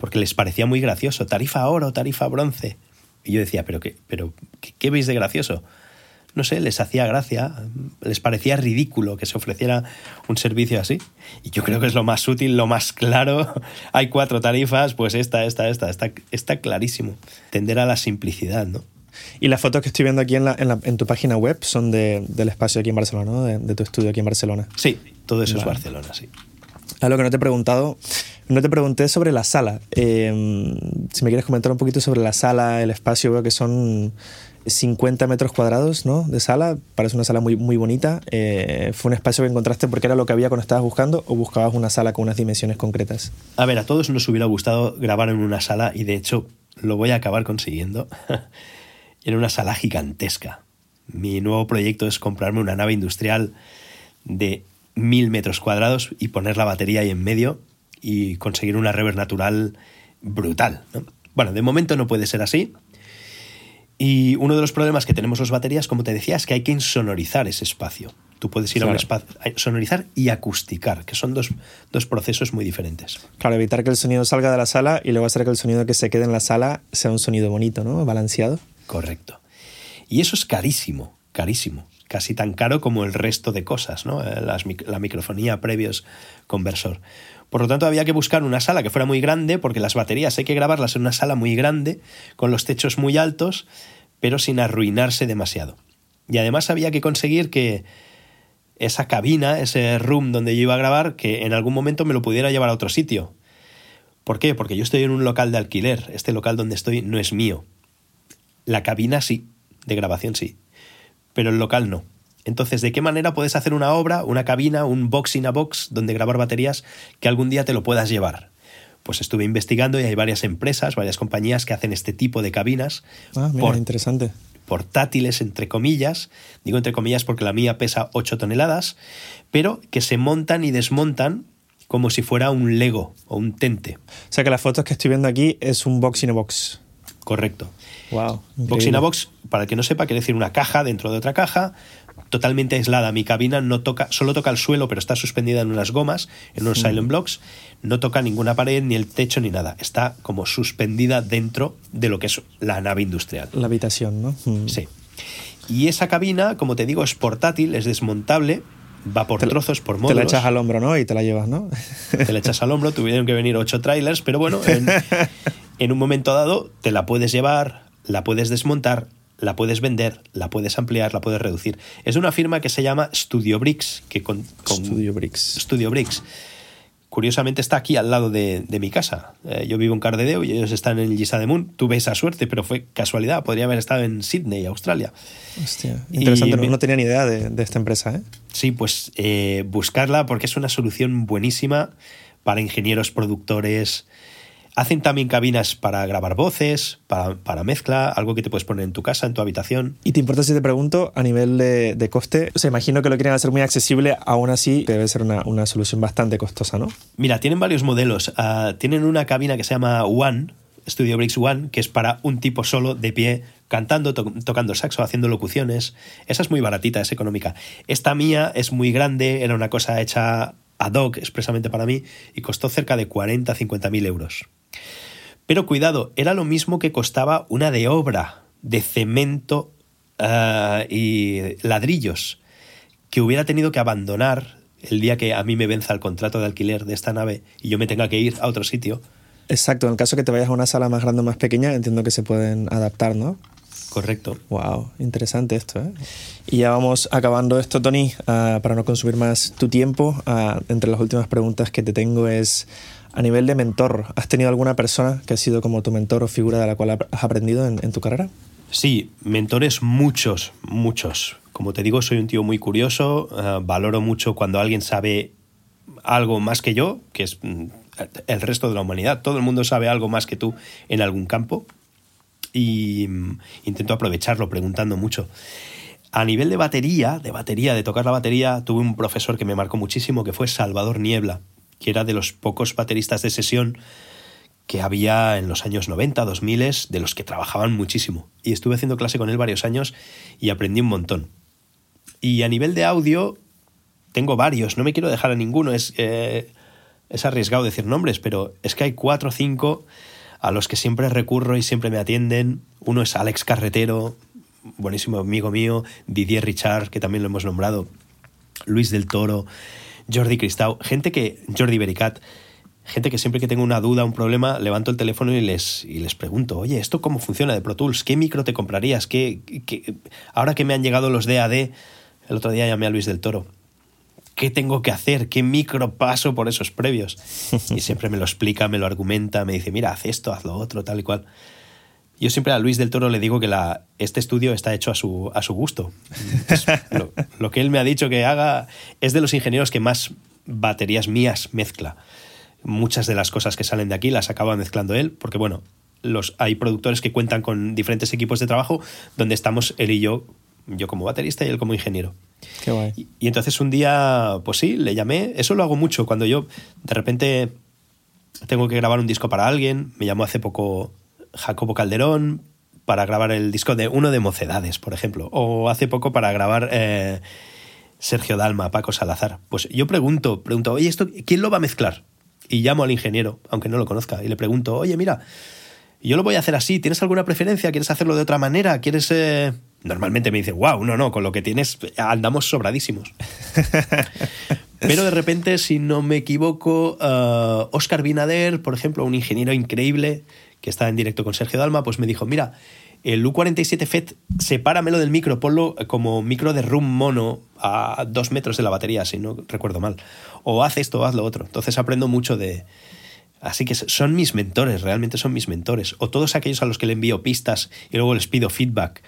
porque les parecía muy gracioso, tarifa oro, tarifa bronce. Y yo decía, ¿pero qué, pero, ¿qué, veis de gracioso? No sé, les hacía gracia, les parecía ridículo que se ofreciera un servicio así. Y yo creo que es lo más útil, lo más claro. Hay cuatro tarifas, pues esta, esta, esta, está, está clarísimo. Tender a la simplicidad, ¿no? Y las fotos que estoy viendo aquí en, la, en, tu página web son de, del espacio aquí en Barcelona, ¿no? De, tu estudio aquí en Barcelona. Sí, todo eso es Barcelona, sí. A lo que no te he preguntado, no te pregunté sobre la sala. Em, si me quieres comentar un poquito sobre la sala, el espacio, veo que son 50 metros cuadrados ¿no? de sala, parece una sala muy, muy bonita. Eh, ¿Fue un espacio que encontraste porque era lo que había cuando estabas buscando o buscabas una sala con unas dimensiones concretas? A ver, a todos nos hubiera gustado grabar en una sala y de hecho lo voy a acabar consiguiendo en una sala gigantesca. Mi nuevo proyecto es comprarme una nave industrial de mil metros cuadrados y poner la batería ahí en medio y conseguir una reverb natural brutal. Bueno, de momento no puede ser así. Y uno de los problemas que tenemos los baterías, como te decía, es que hay que insonorizar ese espacio. Tú puedes ir a un espacio, sonorizar y acusticar, que son dos, dos, procesos muy diferentes. Claro, evitar que el sonido salga de la sala y luego hacer que el sonido que se quede en la sala sea un sonido bonito, ¿no? Balanceado. Correcto. Y eso es carísimo, carísimo. Casi tan caro como el resto de cosas, ¿no? Eh, la microfonía previos conversor. Por lo tanto, había que buscar una sala que fuera muy grande, porque las baterías hay que grabarlas en una sala muy grande, con los techos muy altos, pero sin arruinarse demasiado. Y además había que conseguir que esa cabina, ese room donde yo iba a grabar, que en algún momento me lo pudiera llevar a otro sitio. ¿Por qué? Porque yo estoy en un local de alquiler. Este local donde estoy no es mío. La cabina sí, de grabación sí, pero el local no. Entonces, ¿de qué manera puedes hacer una obra, una cabina, un box in a box donde grabar baterías que algún día te lo puedas llevar? Pues estuve investigando y hay varias empresas, varias compañías que hacen este tipo de cabinas. Ah, mira, interesante. portátiles, entre comillas, digo entre comillas porque la mía pesa 8 toneladas, pero que se montan y desmontan como si fuera un Lego o un tente. O sea que las fotos que estoy viendo aquí es un box in a box. Correcto. Wow. Box in a box, para el que no sepa, quiere decir una caja dentro de otra caja, totalmente aislada. Mi cabina no toca, solo toca el suelo, pero está suspendida en unas gomas, en unos silent blocks. No toca ninguna pared, ni el techo, ni nada. Está como suspendida dentro de lo que es la nave industrial. La habitación, ¿no? Mm. Sí. Y esa cabina, como te digo, es portátil, es desmontable, va por trozos, por módulos. Te la echas al hombro, ¿no? Y te la llevas, ¿no? Te la echas al hombro, tuvieron que venir ocho trailers, pero bueno, en, en un momento dado te la puedes llevar, la puedes desmontar, la puedes vender, la puedes ampliar, la puedes reducir. Es una firma que se llama Studio Bricks, que con, Studio Bricks. Studio Bricks. Curiosamente está aquí al lado de, mi casa. Eh, yo vivo en Cardedeu y ellos están en Gisa de Moon. Tuve esa suerte, pero fue casualidad. Podría haber estado en Sydney, Australia. Hostia, interesante. no, tenía ni idea de, esta empresa. ¿eh? Sí, pues eh, buscarla porque es una solución buenísima para ingenieros, productores, Hacen también cabinas para grabar voces, para, mezcla, algo que te puedes poner en tu casa, en tu habitación. ¿Y te importa si te pregunto, a nivel de, coste? O sea, imagino que lo quieren hacer muy accesible, aún así debe ser una, solución bastante costosa, ¿no? Mira, tienen varios modelos. Ah, tienen una cabina que se llama One, Studio Breaks One, que es para un tipo solo de pie, cantando, tocando saxo, haciendo locuciones. Esa es muy baratita, es económica. Esta mía es muy grande, era una cosa hecha ad hoc expresamente para mí y costó cerca de 40-50 mil euros. Pero cuidado, era lo mismo que costaba una de obra de cemento ah, y ladrillos que hubiera tenido que abandonar el día que a mí me venza el contrato de alquiler de esta nave y yo me tenga que ir a otro sitio. Exacto, en el caso que te vayas a una sala más grande o más pequeña, entiendo que se pueden adaptar, ¿no? Correcto. Wow, interesante esto. ¿eh? Y ya vamos acabando esto, Tony, ah, para no consumir más tu tiempo. Ah, entre las últimas preguntas que te tengo es, a nivel de mentor, ¿has tenido alguna persona que ha sido como tu mentor o figura de la cual has aprendido en, tu carrera? Sí, mentores muchos, muchos. Como te digo, soy un tío muy curioso, ah, valoro mucho cuando alguien sabe algo más que yo, que es mm, el resto de la humanidad. Todo el mundo sabe algo más que tú en algún campo y mm, intento aprovecharlo preguntando mucho. A nivel de batería, de batería, de tocar la batería, tuve un profesor que me marcó muchísimo, que fue Salvador Niebla, que era de los pocos bateristas de sesión que había en los años 90, 2000, de los que trabajaban muchísimo. Y estuve haciendo clase con él varios años y aprendí un montón. Y a nivel de audio, tengo varios, no me quiero dejar a ninguno, es, eh, es arriesgado decir nombres, pero es que hay cuatro o cinco a los que siempre recurro y siempre me atienden. Uno es Alex Carretero, buenísimo amigo mío, Didier Richard, que también lo hemos nombrado, Luis del Toro, Jordi Cristau, gente que, Jordi Bericat, gente que siempre que tengo una duda, un problema, levanto el teléfono y les, y les pregunto, oye, ¿esto cómo funciona de Pro Tools? ¿Qué micro te comprarías? ¿Qué, qué? Ahora que me han llegado los DAD, el otro día llamé a Luis del Toro qué tengo que hacer, qué micro paso por esos previos. Y siempre me lo explica, me lo argumenta, me dice, mira, haz esto, haz lo otro, tal y cual. Yo siempre a Luis del Toro le digo que la, este estudio está hecho a su, a su gusto. lo, lo, que él me ha dicho que haga es de los ingenieros que más baterías mías mezcla. Muchas de las cosas que salen de aquí las acaba mezclando él, porque bueno, los, hay productores que cuentan con diferentes equipos de trabajo donde estamos él y yo, yo como baterista y él como ingeniero. Y, entonces un día, pues sí, le llamé. Eso lo hago mucho cuando yo de repente tengo que grabar un disco para alguien. Me llamó hace poco Jacobo Calderón para grabar el disco de uno de Mocedades, por ejemplo. O hace poco para grabar eh, Sergio Dalma, Paco Salazar. Pues yo pregunto, pregunto, oye, ¿esto quién lo va a mezclar? Y llamo al ingeniero, aunque no lo conozca, y le pregunto, oye, mira, yo lo voy a hacer así, ¿tienes alguna preferencia? ¿Quieres hacerlo de otra manera? ¿Quieres...? Eh, normalmente me dice, wow, no, no, con lo que tienes andamos sobradísimos. Pero de repente, si no me equivoco, Oscar uh, Binader, por ejemplo, un ingeniero increíble que está en directo con Sergio Dalma, pues me dijo, mira, el U47 FET, sepáramelo del micro, ponlo como micro de room mono a dos metros de la batería, si no recuerdo mal. O haz esto, haz lo otro. Entonces aprendo mucho de... Así que son mis mentores, realmente son mis mentores. O todos aquellos a los que le envío pistas y luego les pido feedback.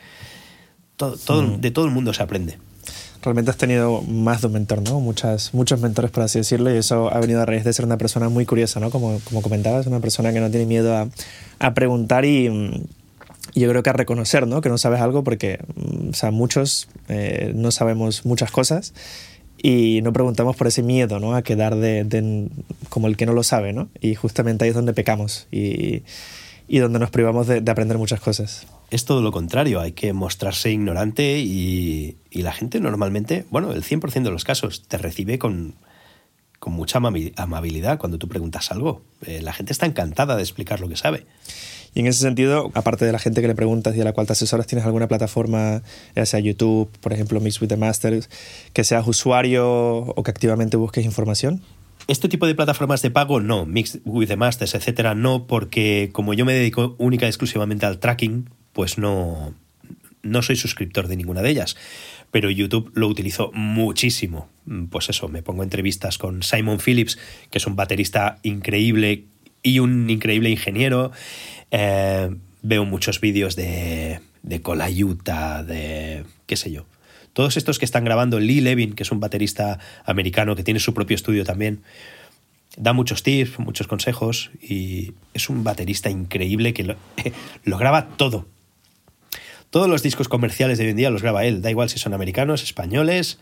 Mm. De todo el mundo se aprende. Realmente has tenido más de un mentor, ¿no? Muchas, muchos mentores, por así decirlo, y eso ha venido a raíz de ser una persona muy curiosa, ¿no? Como, como comentabas, una persona que no tiene miedo a, preguntar y, Y yo creo que a reconocer, ¿no? Que no sabes algo porque, mm, o sea, muchos eh, no sabemos muchas cosas y no preguntamos por ese miedo, ¿no? A quedar de, como el que no lo sabe, ¿no? Y justamente ahí es donde pecamos y, y donde nos privamos de, aprender muchas cosas. Es todo lo contrario, hay que mostrarse ignorante y, y la gente normalmente, bueno, el 100% de los casos te recibe con, con mucha amabilidad cuando tú preguntas algo. Eh, la gente está encantada de explicar lo que sabe. Y en ese sentido, aparte de la gente que le preguntas y a la cual te asesoras, ¿tienes alguna plataforma, ya sea YouTube, por ejemplo, Mix with the Masters, que seas usuario o que activamente busques información? Este tipo de plataformas de pago no, Mix with the Masters, etcétera, no, porque como yo me dedico única y exclusivamente al tracking, pues no, no soy suscriptor de ninguna de ellas. Pero YouTube lo utilizo muchísimo. Pues eso, me pongo entrevistas con Simon Phillips, que es un baterista increíble y un increíble ingeniero. Eh, veo muchos vídeos de, de Colayuta, de qué sé yo. Todos estos que están grabando, Lee Levin, que es un baterista americano que tiene su propio estudio también, da muchos tips, muchos consejos y es un baterista increíble que lo graba todo. Todos los discos comerciales de hoy en día los graba él, da igual si son americanos, españoles,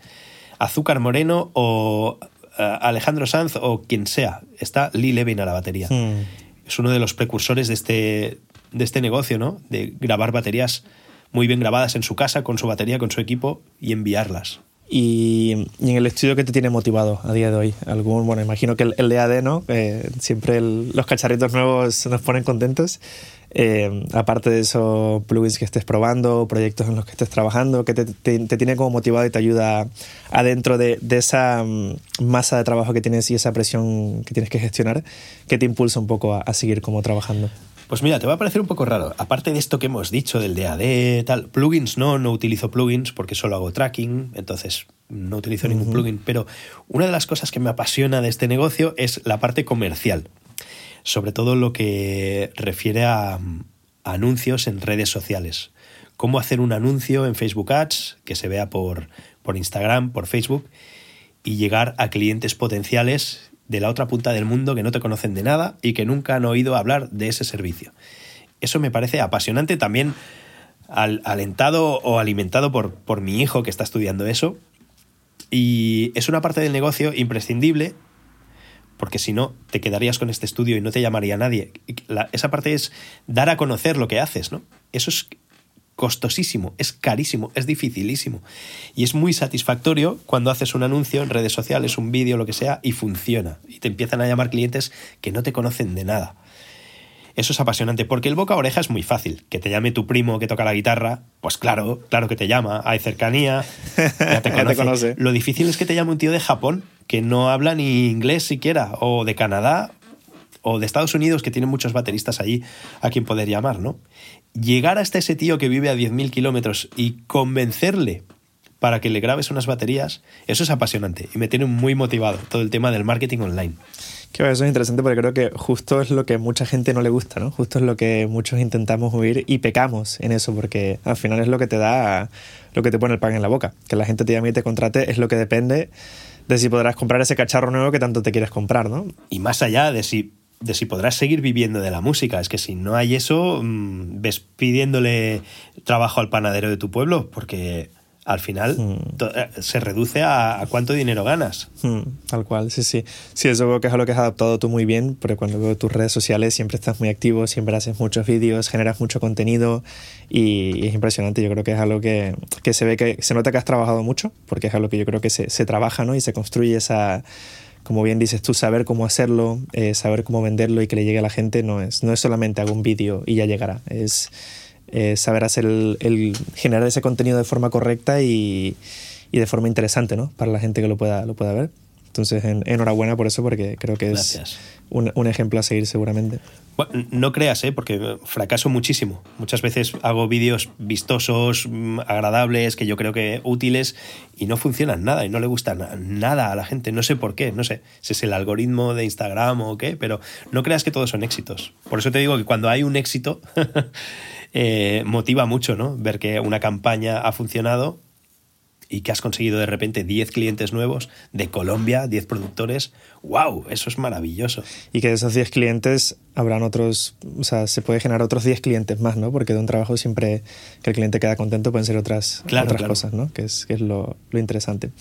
Azúcar Moreno o eh, Alejandro Sanz o quien sea. Está Lee Levin a la batería. Hmm es uno de los precursores de este, de este negocio, ¿no? De grabar baterías muy bien grabadas en su casa, con su batería, con su equipo y enviarlas. Y, en el estudio que te tiene motivado a día de hoy, algún, bueno, imagino que el, el DAD, ¿no? Eh, siempre los cacharritos nuevos nos ponen contentos. Eh, aparte de eso, plugins que estés probando, proyectos en los que estés trabajando, que te, te, tiene como motivado y te ayuda adentro de, de, esa mm, masa de trabajo que tienes y esa presión que tienes que gestionar, que te impulsa un poco a, a seguir como trabajando. Pues mira, te va a parecer un poco raro. Aparte de esto que hemos dicho del DAD, tal, plugins no, no utilizo plugins porque solo hago tracking, entonces no utilizo ningún plugin. Pero una de las cosas que me apasiona de este negocio es la parte comercial sobre todo lo que refiere a, anuncios en redes sociales. Cómo hacer un anuncio en Facebook Ads que se vea por, por Instagram, por Facebook y llegar a clientes potenciales de la otra punta del mundo que no te conocen de nada y que nunca han oído hablar de ese servicio. Eso me parece apasionante también alentado o alimentado por, por mi hijo que está estudiando eso. Y es una parte del negocio imprescindible porque si no, te quedarías con este estudio y no te llamaría nadie. esa parte es dar a conocer lo que haces, ¿no? Eso es costosísimo, es carísimo, es dificilísimo. Y es muy satisfactorio cuando haces un anuncio en redes sociales, un vídeo, lo que sea, y funciona. Y te empiezan a llamar clientes que no te conocen de nada. Eso es apasionante, porque el boca a oreja es muy fácil. Que te llame tu primo que toca la guitarra, pues claro, claro que te llama, hay cercanía, ya te conoce. Lo difícil es que te llame un tío de Japón que no habla ni inglés siquiera, o de Canadá, o de Estados Unidos, que tienen muchos bateristas allí a quien poder llamar, ¿no? Llegar hasta ese tío que vive a 10.000 kilómetros y convencerle para que le grabes unas baterías, eso es apasionante y me tiene muy motivado todo el tema del marketing online. Que eso es interesante porque creo que justo es lo que mucha gente no le gusta, ¿no? Justo es lo que muchos intentamos huir y pecamos en eso porque al final es lo que te da, lo que te pone el pan en la boca. Que la gente te llame y te contrate es lo que depende de si podrás comprar ese cacharro nuevo que tanto te quieres comprar, ¿no? Y más allá de si, de si podrás seguir viviendo de la música, es que si no hay eso, mm, ves pidiéndole trabajo al panadero de tu pueblo, porque al final hmm. eh, se reduce a, cuánto dinero ganas. Hmm, tal cual, sí, sí. Sí, eso creo que es algo que has adaptado tú muy bien, porque cuando veo tus redes sociales siempre estás muy activo, siempre haces muchos vídeos, generas mucho contenido y, es impresionante. Yo creo que es algo que, que, se ve que se nota que has trabajado mucho, porque es algo que yo creo que se, se trabaja ¿no? y se construye esa como bien dices tú, saber cómo hacerlo, eh, saber cómo venderlo y que le llegue a la gente no es, no es solamente hago un vídeo y ya llegará. Es, eh, saber hacer el, generar ese contenido de forma correcta y, y, de forma interesante ¿no? para la gente que lo pueda, lo pueda ver. Entonces, enhorabuena por eso, porque creo que es un, un, ejemplo a seguir seguramente. no creas, ¿eh? porque fracaso muchísimo. Muchas veces hago vídeos vistosos, mm, agradables, que yo creo que útiles, y no funcionan nada, y no le gustan nada a la gente. No sé por qué, no sé si es el algoritmo de Instagram o qué, pero no creas que todos son éxitos. Por eso te digo que cuando hay un éxito, eh, motiva mucho, ¿no? Ver que una campaña ha funcionado y que has conseguido de repente 10 clientes nuevos de Colombia, 10 productores, wow, eso es maravilloso. Y que de esos 10 clientes habrán otros, o sea, se puede generar otros 10 clientes más, ¿no? Porque de un trabajo siempre que el cliente queda contento pueden ser otras, otras cosas, ¿no? Que es, que es lo, lo, interesante.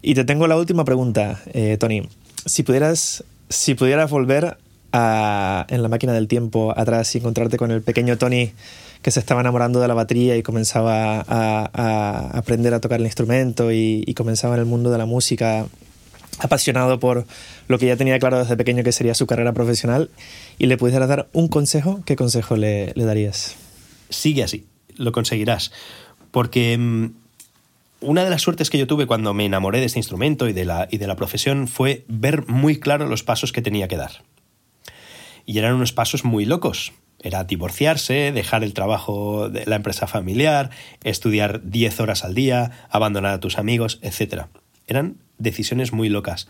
Y te tengo la última pregunta, eh, Tony. Si pudieras, si pudieras volver en la máquina del tiempo atrás y encontrarte con el pequeño Tony que se estaba enamorando de la batería y comenzaba a, aprender a tocar el instrumento y, comenzaba en el mundo de la música apasionado por lo que ya tenía claro desde pequeño que sería su carrera profesional y le pudieras dar un consejo, ¿qué consejo le, darías? Sigue así, lo conseguirás. Porque mm, una de las suertes que yo tuve cuando me enamoré de este instrumento y de, la, y de la profesión fue ver muy claro los pasos que tenía que dar. Y eran unos pasos muy locos. Era divorciarse, dejar el trabajo de la empresa familiar, estudiar 10 horas al día, abandonar a tus amigos, etc. Eran decisiones muy locas.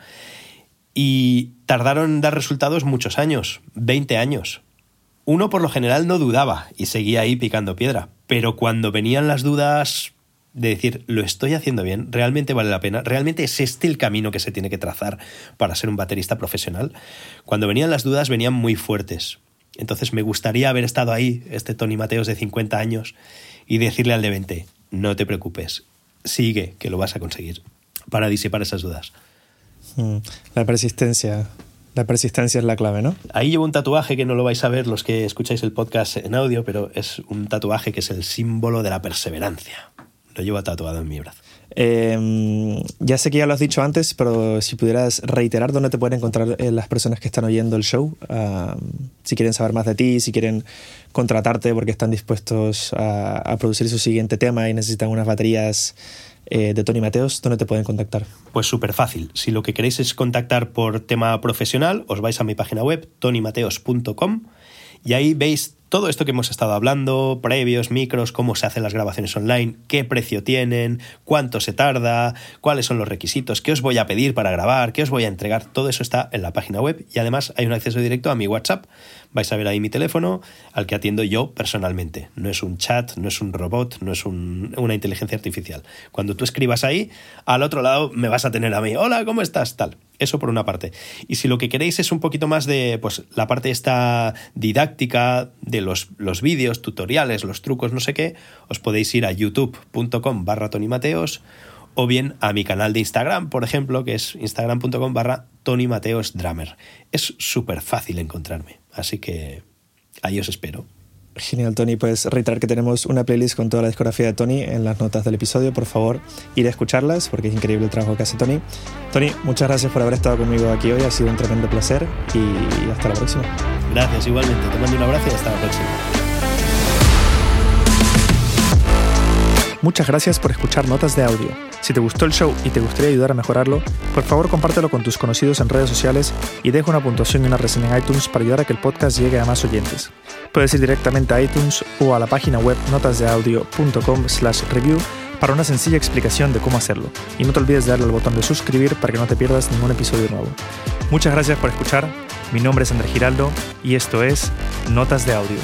Y tardaron en dar resultados muchos años, 20 años. Uno por lo general no dudaba y seguía ahí picando piedra, pero cuando venían las dudas de decir, lo estoy haciendo bien, realmente vale la pena, realmente es este el camino que se tiene que trazar para ser un baterista profesional, cuando venían las dudas venían muy fuertes. Entonces me gustaría haber estado ahí, este Tony Mateos de 50 años, y decirle al de 20, no te preocupes, sigue, que lo vas a conseguir, para disipar esas dudas. Mm, la persistencia. La persistencia es la clave, ¿no? Ahí llevo un tatuaje que no lo vais a ver los que escucháis el podcast en audio, pero es un tatuaje que es el símbolo de la perseverancia. Lo llevo tatuado en mi brazo. Em, ya sé que ya lo has dicho antes, pero si pudieras reiterar dónde te pueden encontrar eh, las personas que están oyendo el show, si quieren saber más de ti, si quieren contratarte porque están dispuestos a, producir su siguiente tema y necesitan unas baterías eh, de Tony Mateos, ¿dónde te pueden contactar? Pues súper fácil. Si lo que queréis es contactar por tema profesional, os vais a mi página web, tonymateos.com, y ahí veis todo esto que hemos estado hablando, previos, micros, cómo se hacen las grabaciones online, qué precio tienen, cuánto se tarda, cuáles son los requisitos, qué os voy a pedir para grabar, qué os voy a entregar, todo eso está en la página web y además hay un acceso directo a mi WhatsApp. Vais a ver ahí mi teléfono al que atiendo yo personalmente. No es un chat, no es un robot, no es una inteligencia artificial. Cuando tú escribas ahí, al otro lado me vas a tener a mí, hola, ¿cómo estás? Tal. Eso por una parte. Y si lo que queréis es un poquito más de pues, la parte esta didáctica de los, los vídeos, tutoriales, los trucos, no sé qué, os podéis ir a youtube.com barra Tony Mateos o bien a mi canal de Instagram, por ejemplo, que es instagram.com barra Tony Mateos Drummer. Es súper fácil encontrarme, así que ahí os espero. Genial, Tony. Pues reiterar que tenemos una playlist con toda la discografía de Tony en las notas del episodio. Por favor, ir a escucharlas porque es increíble el trabajo que hace Tony. Tony, muchas gracias por haber estado conmigo aquí hoy. Ha sido un tremendo placer y hasta la próxima. Gracias, igualmente. Te mando un abrazo y hasta la próxima. Muchas gracias por escuchar Notas de Audio. Si te gustó el show y te gustaría ayudar a mejorarlo, por favor compártelo con tus conocidos en redes sociales y deja una puntuación y una reseña en iTunes para ayudar a que el podcast llegue a más oyentes. Puedes ir directamente a iTunes o a la página web notasdeaudio.com slash review para una sencilla explicación de cómo hacerlo. Y no te olvides de darle al botón de suscribir para que no te pierdas ningún episodio nuevo. Muchas gracias por escuchar, mi nombre es André Giraldo y esto es Notas de Audio.